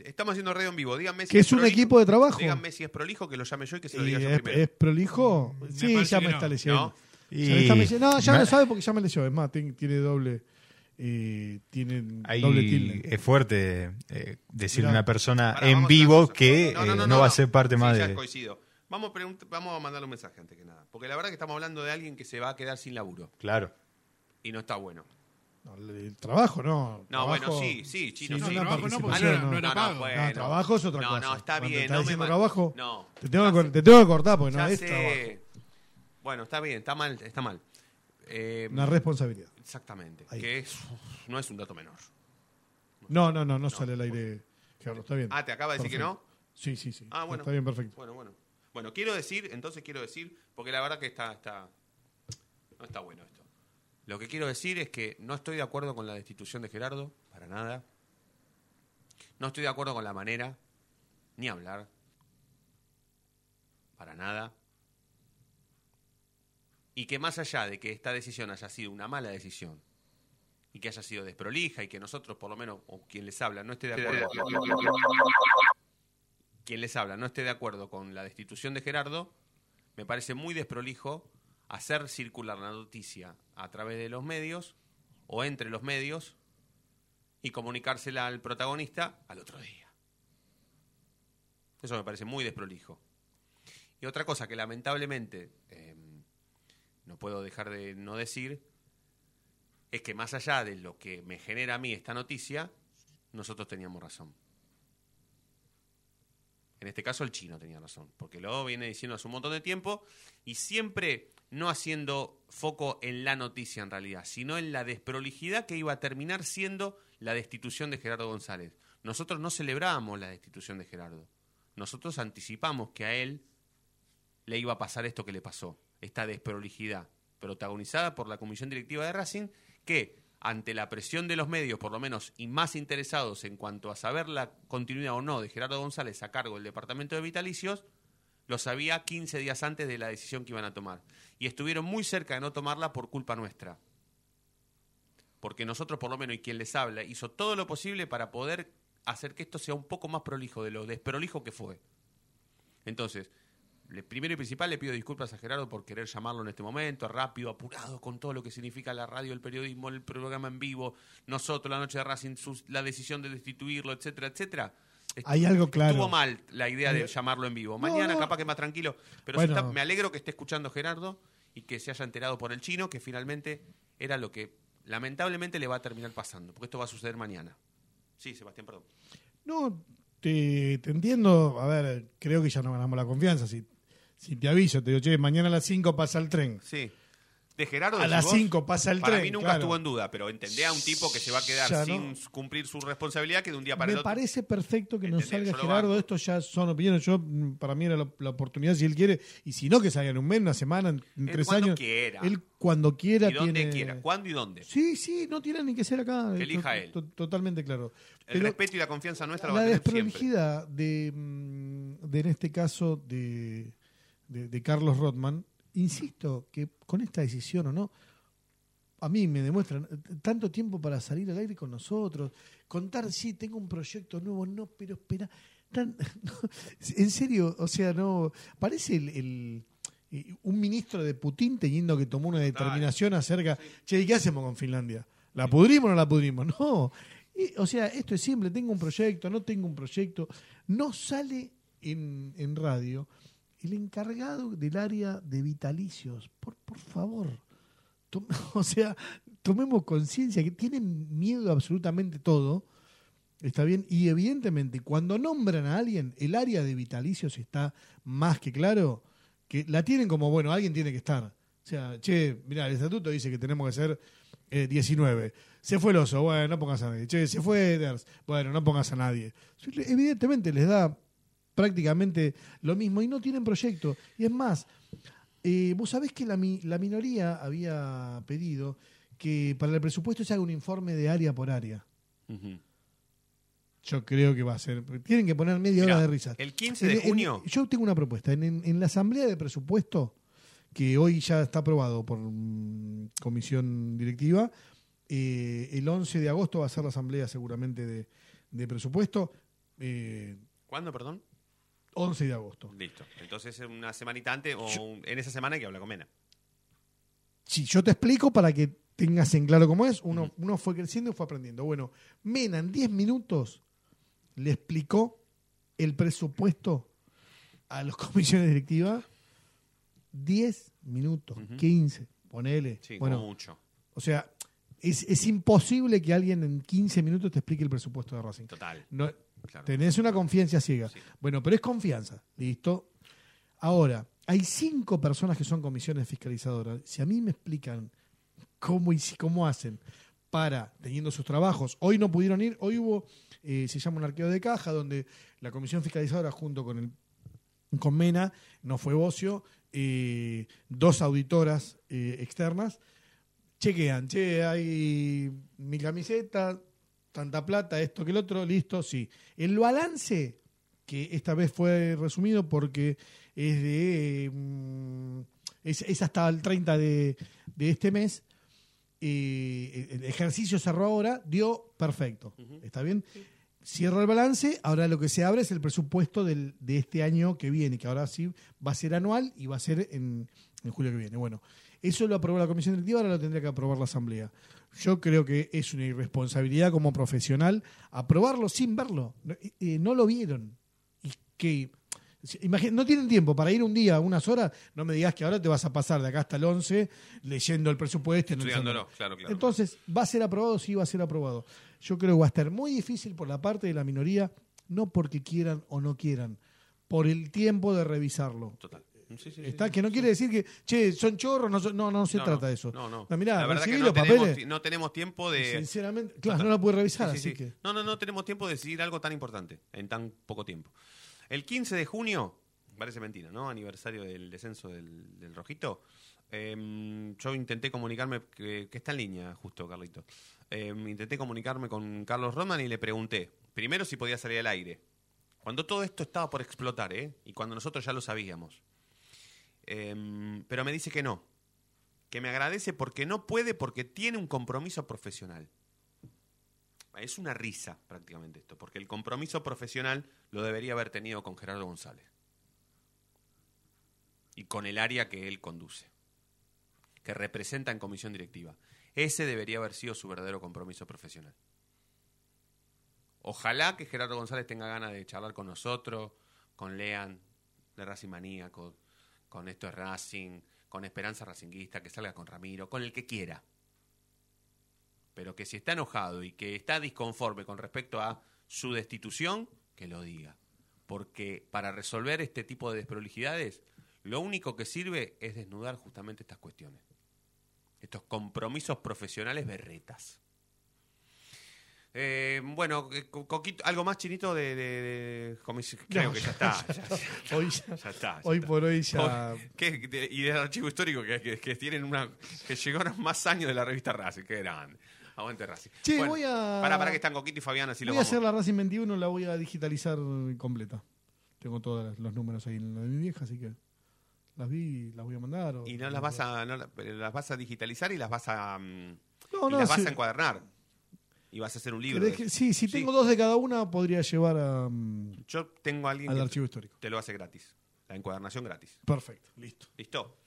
Speaker 3: Estamos haciendo radio en vivo. Díganme si
Speaker 6: ¿Que es un
Speaker 3: prolijo.
Speaker 6: equipo de trabajo?
Speaker 3: Díganme si es prolijo, que lo llame yo y que se lo
Speaker 6: Eh,
Speaker 3: diga yo
Speaker 6: ¿es,
Speaker 3: primero.
Speaker 6: es prolijo? Sí,
Speaker 3: parece
Speaker 6: ya
Speaker 3: que
Speaker 6: me
Speaker 3: no.
Speaker 6: está leyendo.
Speaker 3: ¿No?
Speaker 6: Me está leyendo. No, ya lo sabe porque ya me leyó. Es más, tiene, tiene doble... eh, tiene
Speaker 10: Ahí
Speaker 6: doble tilde.
Speaker 10: es fuerte eh, decirle a una persona en vivo que eh, no, va a ser parte
Speaker 3: Sí,
Speaker 10: más
Speaker 3: ya
Speaker 10: de...
Speaker 3: coincido. Vamos a, vamos a mandarle un mensaje antes que nada. Porque la verdad que estamos hablando de alguien que se va a quedar sin laburo.
Speaker 10: Claro.
Speaker 3: Y no está bueno.
Speaker 6: No, el trabajo no.
Speaker 3: No,
Speaker 6: Trabajo-
Speaker 3: bueno, sí, sí, chino,
Speaker 6: Sí,
Speaker 3: sí.
Speaker 6: no,
Speaker 3: trabajo
Speaker 6: participación,
Speaker 5: porque no- no era pago.
Speaker 3: bueno.
Speaker 6: No, trabajo es otra
Speaker 3: no,
Speaker 6: cosa.
Speaker 3: No, está
Speaker 6: Cuando
Speaker 3: bien.
Speaker 6: estás
Speaker 3: no me
Speaker 6: trabajo,
Speaker 3: No.
Speaker 6: te tengo, que, te tengo que cortar porque
Speaker 3: Ya
Speaker 6: no es
Speaker 3: sé.
Speaker 6: trabajo.
Speaker 3: Bueno, está bien, está mal, está mal. Eh,
Speaker 6: Una responsabilidad.
Speaker 3: Exactamente.
Speaker 6: Ahí.
Speaker 3: Que es, no es un dato menor.
Speaker 6: No, no, no, no sale al aire. Gerardo, está bien.
Speaker 3: Ah, ¿te acaba de decir que
Speaker 6: Perfecto.
Speaker 3: no?
Speaker 6: Sí, sí, sí.
Speaker 3: Ah, bueno.
Speaker 6: Está bien, perfecto.
Speaker 3: Bueno, bueno. Bueno, quiero decir, entonces quiero decir, porque la verdad que está, está, no está bueno esto. Lo que quiero decir es que no estoy de acuerdo con la destitución de Gerardo, para nada. No estoy de acuerdo con la manera, ni hablar, para nada. Y que más allá de que esta decisión haya sido una mala decisión, y que haya sido desprolija, y que nosotros, por lo menos, o quien les habla, no esté de acuerdo quien les habla no esté de acuerdo con la destitución de Gerardo, me parece muy desprolijo hacer circular la noticia a través de los medios o entre los medios y comunicársela al protagonista al otro día. Eso me parece muy desprolijo. Y otra cosa que lamentablemente eh, no puedo dejar de no decir es que más allá de lo que me genera a mí esta noticia, nosotros teníamos razón. En este caso el chino tenía razón, porque lo viene diciendo hace un montón de tiempo y siempre no haciendo foco en la noticia en realidad, sino en la desprolijidad que iba a terminar siendo la destitución de Gerardo González. Nosotros no celebrábamos la destitución de Gerardo. Nosotros anticipamos que a él le iba a pasar esto que le pasó, esta desprolijidad, protagonizada por la comisión directiva de Racing, que ante la presión de los medios, por lo menos, y más interesados en cuanto a saber la continuidad o no de Gerardo González a cargo del Departamento de Vitalicios, lo sabía 15 días antes de la decisión que iban a tomar. Y estuvieron muy cerca de no tomarla por culpa nuestra. Porque nosotros, por lo menos, y quien les habla, hizo todo lo posible para poder hacer que esto sea un poco más prolijo de lo desprolijo que fue. Entonces, le- primero y principal le pido disculpas a Gerardo por querer llamarlo en este momento, rápido, apurado, con todo lo que significa la radio, el periodismo, el programa en vivo, nosotros, la noche de Racing, sus- la decisión de destituirlo, etcétera, etcétera.
Speaker 6: Hay algo claro.
Speaker 3: Estuvo mal la idea de llamarlo en vivo.
Speaker 6: No,
Speaker 3: Mañana
Speaker 6: no.
Speaker 3: capaz que más tranquilo, pero
Speaker 6: Bueno.
Speaker 3: se está- me alegro que esté escuchando Gerardo y que se haya enterado por el chino que finalmente era lo que lamentablemente le va a terminar pasando, porque esto va a suceder mañana. Sí, Sebastián, perdón.
Speaker 6: No, te, te entiendo. A ver, creo que ya no ganamos la confianza. Si, si te aviso, te digo, che, mañana a las 5 pasa el tren.
Speaker 3: Sí. De Gerardo.
Speaker 6: A las
Speaker 3: vos,
Speaker 6: 5 pasa el
Speaker 3: Para
Speaker 6: tren,
Speaker 3: mí nunca
Speaker 6: claro.
Speaker 3: estuvo en duda, pero entendé a un tipo que se va a quedar
Speaker 6: Ya
Speaker 3: sin
Speaker 6: no.
Speaker 3: cumplir su responsabilidad que de un día para
Speaker 6: Me
Speaker 3: el otro.
Speaker 6: parece perfecto que nos salga Gerardo. Esto ya son opiniones. Yo, mm, para mí era la, la oportunidad, si él quiere. Y si no, que salga en un mes, una semana, en, en
Speaker 3: Él
Speaker 6: tres
Speaker 3: cuando
Speaker 6: años.
Speaker 3: quiera.
Speaker 6: Él cuando quiera
Speaker 3: y donde
Speaker 6: tiene.
Speaker 3: quiera, cuándo y dónde.
Speaker 6: Sí, sí, no tiene ni que ser acá.
Speaker 3: Que
Speaker 6: eh,
Speaker 3: elija él.
Speaker 6: to- totalmente claro.
Speaker 3: El
Speaker 6: Pero
Speaker 3: respeto y la confianza nuestra lo va
Speaker 6: la
Speaker 3: a tener siempre.
Speaker 6: desprolijidad de, mm, de, en este caso, de, de, de Carlos Rothman, insisto que con esta decisión o no, a mí me demuestran eh, tanto tiempo para salir al aire con nosotros, contar, sí, tengo un proyecto nuevo, no, pero espera, tan- no, en serio, o sea, no, parece el, el- eh, un ministro de Putin teniendo que tomó una determinación acerca, che, ¿y qué hacemos con Finlandia? ¿La pudrimos o no la pudrimos? No, y, o sea, esto es simple, tengo un proyecto, no tengo un proyecto, no sale en, en radio el encargado del área de vitalicios, por, por favor. O sea, tomemos conciencia que tienen miedo a absolutamente todo. Está bien. Y evidentemente, cuando nombran a alguien, el área de vitalicios está más que claro que la tienen como, bueno, alguien tiene que estar. O sea, che, mira, el estatuto dice que tenemos que ser eh, 19. Se fue el oso, bueno, no pongas a nadie. Che, se fue Eders, bueno, no pongas a nadie. Evidentemente les da prácticamente lo mismo y no tienen proyecto. Y es más, eh, vos sabés que la, la minoría había pedido que para el presupuesto se haga un informe de área por área. Yo creo que va a ser. Tienen que poner media
Speaker 3: Mirá,
Speaker 6: hora de risa.
Speaker 3: el 15 de
Speaker 6: En- en-
Speaker 3: junio-
Speaker 6: yo tengo una propuesta. En, en- en la asamblea de presupuesto, que hoy ya está aprobado por mm, comisión directiva, eh, el 11 de agosto va a ser la asamblea seguramente de, de presupuesto. eh,
Speaker 3: ¿Cuándo, perdón?
Speaker 6: 11 de agosto.
Speaker 3: Listo. Entonces, una semanita antes o en esa semana que habla con Mena.
Speaker 6: Si yo te explico para que tengas en claro cómo es, uno, uno fue creciendo y fue aprendiendo. Bueno, Mena en 10 minutos le explicó el presupuesto a las comisiones directivas. 10 minutos, 15, ponele.
Speaker 3: Sí,
Speaker 6: bueno,
Speaker 3: como mucho.
Speaker 6: O sea, es, es imposible que alguien en 15 minutos te explique el presupuesto de Racing.
Speaker 3: Total.
Speaker 6: No,
Speaker 3: Claro.
Speaker 6: Tenés una confianza ciega. Bueno, pero es confianza. ¿Listo? Ahora, hay cinco personas que son comisiones fiscalizadoras. Si a mí me explican cómo, y si- cómo hacen para, teniendo sus trabajos, hoy no pudieron ir, hoy hubo, eh, se llama un arqueo de caja, donde la comisión fiscalizadora junto con el con Mena, no fue Bocio, eh, dos auditoras eh, externas, chequean, che, hay mi camiseta, tanta plata, esto que el otro, listo, sí. El balance, que esta vez fue resumido porque es de mm, es, es hasta el 30 de, de este mes, eh, el ejercicio cerró ahora, dio perfecto. ¿Está bien? Cierra el balance, ahora lo que se abre es el presupuesto del, de este año que viene, que ahora sí va a ser anual y va a ser en, en julio que viene. Bueno, eso lo aprobó la comisión directiva, ahora lo tendría que aprobar la asamblea. Yo creo que es una irresponsabilidad como profesional aprobarlo sin verlo. No, eh, no lo vieron. Y que imagina- no tienen tiempo para ir un día, unas horas, no me digas que ahora te vas a pasar de acá hasta el 11 leyendo el presupuesto. Analizando.
Speaker 3: claro, claro.
Speaker 6: Entonces, ¿va a ser aprobado? Sí, va a ser aprobado. Yo creo que va a estar muy difícil por la parte de la minoría, no porque quieran o no quieran, por el tiempo de revisarlo.
Speaker 3: Total. Sí, sí, sí,
Speaker 6: Está, que no quiere decir que, che, son chorros, no, no, no se
Speaker 3: No,
Speaker 6: trata de eso.
Speaker 3: No, no.
Speaker 6: mirá,
Speaker 3: la verdad que no tenemos, no tenemos tiempo de.
Speaker 6: Sinceramente, claro, no la pude revisar,
Speaker 3: Sí, sí,
Speaker 6: así
Speaker 3: sí.
Speaker 6: que.
Speaker 3: No, no, no tenemos tiempo de decidir algo tan importante en tan poco tiempo. El 15 de junio, parece mentira, ¿no? Aniversario del descenso del, del Rojito. em, yo intenté comunicarme, que, que está en línea, justo, Carlito. Em, intenté comunicarme con Carlos Roman y le pregunté, primero si podía salir al aire. Cuando todo esto estaba por explotar, ¿eh? Y cuando nosotros ya lo sabíamos. Em, pero me dice que no. Que me agradece porque no puede, porque tiene un compromiso profesional. Es una risa prácticamente esto, porque el compromiso profesional lo debería haber tenido con Gerardo González. Y con el área que él conduce, que representa en comisión directiva. Ese debería haber sido su verdadero compromiso profesional. Ojalá que Gerardo González tenga ganas de charlar con nosotros, con Lean, de Racing Maníaco, con esto es Racing, con Esperanza Racinguista, que salga con Ramiro, con el que quiera. Pero que si está enojado y que está disconforme con respecto a su destitución, que lo diga. Porque para resolver este tipo de desprolijidades, lo único que sirve es desnudar justamente estas cuestiones. Estos compromisos profesionales berretas. Eh, bueno, Co- Coquito, algo más chinito de, de- de Creo
Speaker 6: No,
Speaker 3: que ya está.
Speaker 6: ya
Speaker 3: ya-
Speaker 6: está. Hoy ya-
Speaker 3: ya está,
Speaker 6: hoy
Speaker 3: está.
Speaker 6: por hoy ya-
Speaker 3: y del archivo histórico que, que- que tienen una. que llegaron más años de la revista Racing. Qué grande. Aguante Racing.
Speaker 6: Che,
Speaker 3: Bueno,
Speaker 6: voy a-
Speaker 3: Para, para que están Coquito y Fabián, así lo
Speaker 6: voy a
Speaker 3: vamos.
Speaker 6: hacer la Racing 21, la voy a digitalizar completa. Tengo todos los números ahí en la de mi vieja, así que las vi y las voy a mandar. o-
Speaker 3: Y no las vas a, no las vas a digitalizar y las vas a. mm,
Speaker 6: No,
Speaker 3: y
Speaker 6: no,
Speaker 3: las vas a encuadernar. Y vas a hacer un libro.
Speaker 6: ¿Querés
Speaker 3: de
Speaker 6: que-
Speaker 3: eso.
Speaker 6: sí, si tengo dos de cada una, podría llevar a. mm,
Speaker 3: Yo tengo a alguien
Speaker 6: Al
Speaker 3: que
Speaker 6: archivo histórico.
Speaker 3: Te lo hace gratis. La encuadernación gratis.
Speaker 6: Perfecto, listo.
Speaker 3: ¿Listo?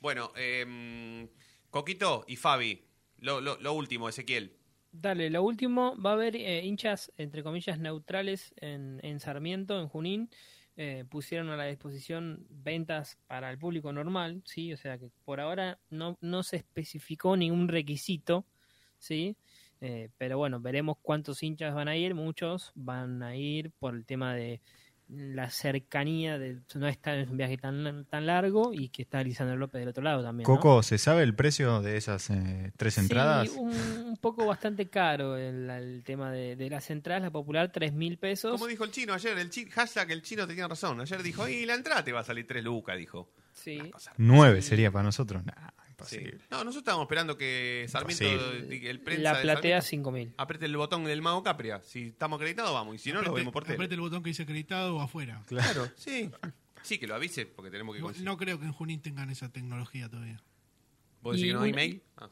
Speaker 3: Bueno, em, Coquito y Fabi. Lo, lo- lo último, Ezequiel.
Speaker 13: Dale, lo último, va a haber eh, hinchas, entre comillas, neutrales en, en Sarmiento, en Junín. Eh, pusieron a la disposición ventas para el público normal, ¿sí? O sea que por ahora no, no se especificó ningún requisito, ¿sí? Eh, pero bueno, veremos cuántos hinchas van a ir. Muchos van a ir por el tema de la cercanía, de no estar en un viaje tan, tan largo y que está Lisandro López del otro lado también. ¿no?
Speaker 10: Coco, ¿se sabe el precio de esas eh, tres entradas?
Speaker 13: Sí, un, un poco bastante caro el, el tema de, de las entradas. La popular, tres mil pesos.
Speaker 3: Como dijo el chino ayer, el chi- hashtag el chino tenía razón. Ayer dijo, y la entrada te va a salir 3 lucas, dijo.
Speaker 13: Sí.
Speaker 10: Nueve sería para nosotros. Nah,
Speaker 3: Sí. No, nosotros estábamos esperando que Sarmiento,
Speaker 10: Imposible.
Speaker 3: el prensa
Speaker 13: La platea,
Speaker 3: Sarmiento,
Speaker 13: cinco mil.
Speaker 3: apriete el botón del mago Capria. Si estamos acreditados, vamos. Y si no, lo
Speaker 5: Apretete-
Speaker 3: vemos por tele.
Speaker 5: apretete el botón que dice acreditado o afuera.
Speaker 3: Claro, sí. Sí, que lo avise porque tenemos que
Speaker 5: No,
Speaker 3: conseguir.
Speaker 5: no creo que en Junín tengan esa tecnología todavía.
Speaker 3: ¿Vos decís que no hay
Speaker 13: una-
Speaker 3: mail? Ah.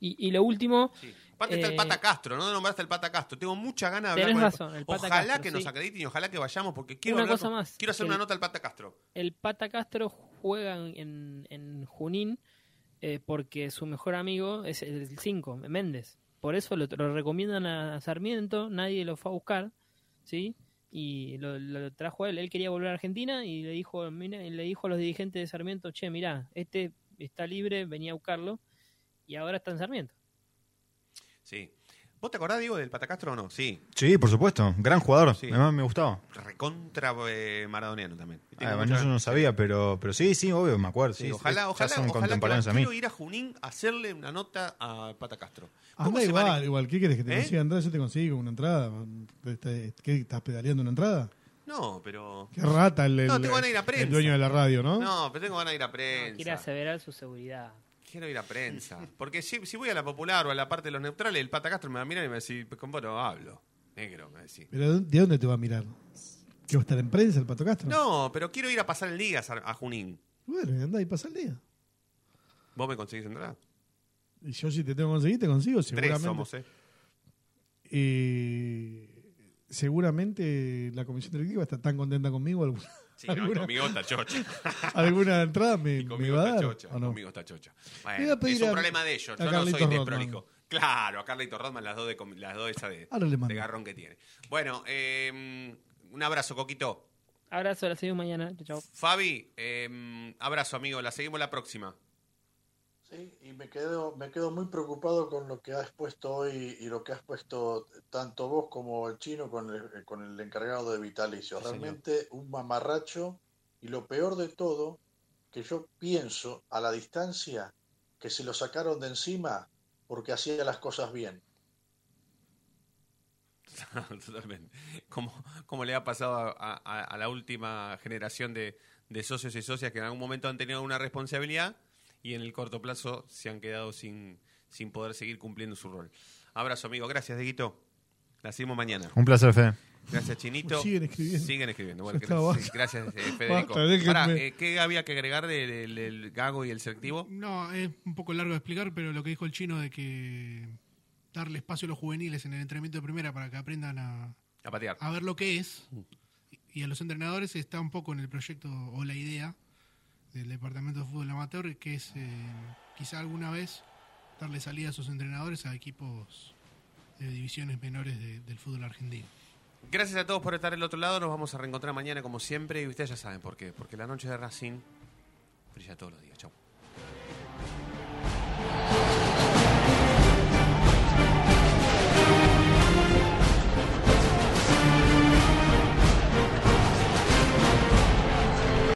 Speaker 13: Y, y lo último.
Speaker 3: Aparte está el
Speaker 13: eh,
Speaker 3: Pata Castro, no nombraste el Pata Castro. Tengo mucha ganas de hablar
Speaker 13: Tenés
Speaker 3: con
Speaker 13: razón, el Pata
Speaker 3: Ojalá
Speaker 13: Castro,
Speaker 3: que nos
Speaker 13: sí.
Speaker 3: acrediten y ojalá que vayamos porque quiero
Speaker 13: Una
Speaker 3: hablar
Speaker 13: cosa
Speaker 3: con-
Speaker 13: más,
Speaker 3: Quiero hacer una nota al Pata Castro.
Speaker 13: El Pata Castro juega en, en Junín eh, porque su mejor amigo es el 5, Méndez. Por eso lo, recomiendan a Sarmiento, nadie lo fue a buscar, ¿sí? Y lo, trajo él. Él quería volver a Argentina y le dijo, mira, le dijo a los dirigentes de Sarmiento, che, mirá, este está libre, venía a buscarlo. Y ahora está en Sarmiento.
Speaker 3: Sí. ¿Vos te acordás, Diego, del Pata Castro o no? Sí.
Speaker 10: Sí, por supuesto. Gran jugador.
Speaker 3: Sí.
Speaker 10: Además me gustaba.
Speaker 3: Recontra eh, maradoniano también. Y tengo
Speaker 10: Ah,
Speaker 3: mucha-
Speaker 10: yo no sabía, pero, pero sí, sí, obvio, me acuerdo.
Speaker 3: Sí,
Speaker 10: Sí,
Speaker 3: ojalá, ojalá,
Speaker 10: son
Speaker 3: ojalá que
Speaker 10: contemporáneos
Speaker 3: va-
Speaker 10: a mí.
Speaker 3: quiero ir a Junín a hacerle una nota a Pata Castro. ¿Cómo
Speaker 6: Anda
Speaker 3: se
Speaker 6: igual,
Speaker 3: maneja?
Speaker 6: igual. ¿Qué quieres que te
Speaker 3: ¿Eh?
Speaker 6: consiga entrada? Yo te consigo una entrada. ¿Estás- ¿Qué, ¿Estás pedaleando una entrada?
Speaker 3: No, pero...
Speaker 6: Qué rata el, el,
Speaker 3: No, tengo ganas de ir a prensa.
Speaker 6: el dueño de la radio, ¿no?
Speaker 3: No, pero tengo ganas de ir a prensa.
Speaker 13: Quiere aseverar su seguridad.
Speaker 3: Quiero ir a prensa. Porque si, si voy a la popular o a la parte de los neutrales, el Pata Castro me va a mirar y me va a decir, con vos no hablo. Negro, me va a decir.
Speaker 6: Pero ¿de dónde te va a mirar? ¿Que va a estar en prensa el Pato Castro?
Speaker 3: No, pero quiero ir a pasar el día a, a Junín.
Speaker 6: Bueno, anda y pasa el día.
Speaker 3: ¿Vos me conseguís entrada?
Speaker 6: Y yo si te tengo que conseguir, te consigo, seguramente.
Speaker 3: Tres somos, ¿eh?
Speaker 6: Eh, seguramente la comisión directiva está tan contenta conmigo. Alguna,
Speaker 3: Sí, no,
Speaker 6: alguna,
Speaker 3: conmigo está chocha.
Speaker 6: alguna entrada me,
Speaker 3: Y
Speaker 6: me
Speaker 3: conmigo
Speaker 6: va a
Speaker 3: está
Speaker 6: dar.
Speaker 3: chocha.
Speaker 6: ¿o no?
Speaker 3: Conmigo está chocha. Bueno, es un
Speaker 6: a-
Speaker 3: problema de ellos. Yo no soy
Speaker 6: Rodman.
Speaker 3: desprolijo. Claro, a Carlito Rodman, las dos de, las dos esas de, de garrón que tiene. Bueno, eh, un abrazo, Coquito.
Speaker 13: Abrazo, la seguimos mañana. Chau.
Speaker 3: Fabi, eh, abrazo, amigo. La seguimos la próxima.
Speaker 4: Sí, y me quedo, me quedo muy preocupado con lo que has puesto hoy y lo que has puesto tanto vos como el chino con el, con el encargado de Vitalicio.
Speaker 3: Sí, señor.
Speaker 4: Realmente un mamarracho y lo peor de todo, que yo pienso a la distancia que se lo sacaron de encima porque hacía las cosas bien.
Speaker 3: Totalmente. Como, como le ha pasado a, a- a la última generación de, de socios y socias que en algún momento han tenido una responsabilidad y en el corto plazo se han quedado sin, sin poder seguir cumpliendo su rol. Abrazo, amigo. Gracias, Deguito. La seguimos mañana.
Speaker 10: Un placer, Fede.
Speaker 3: Gracias, Chinito.
Speaker 6: Siguen escribiendo.
Speaker 3: Siguen escribiendo. Bueno, gracias, gracias, eh, Federico.
Speaker 6: Basta.
Speaker 3: Pará, eh, ¿Qué había que agregar del, del- del gago y el selectivo?
Speaker 5: No, es un poco largo de explicar, pero lo que dijo el chino de que darle espacio a los juveniles en el entrenamiento de primera para que aprendan a,
Speaker 3: A patear.
Speaker 5: a ver lo que es, y a los entrenadores está un poco en el proyecto o la idea del Departamento de Fútbol Amateur, que es eh, quizá alguna vez darle salida a esos entrenadores a equipos de divisiones menores de- del fútbol argentino.
Speaker 3: Gracias a todos por estar del otro lado. Nos vamos a reencontrar mañana como siempre. Y ustedes ya saben por qué. Porque la noche de Racing brilla todos los días. Chau.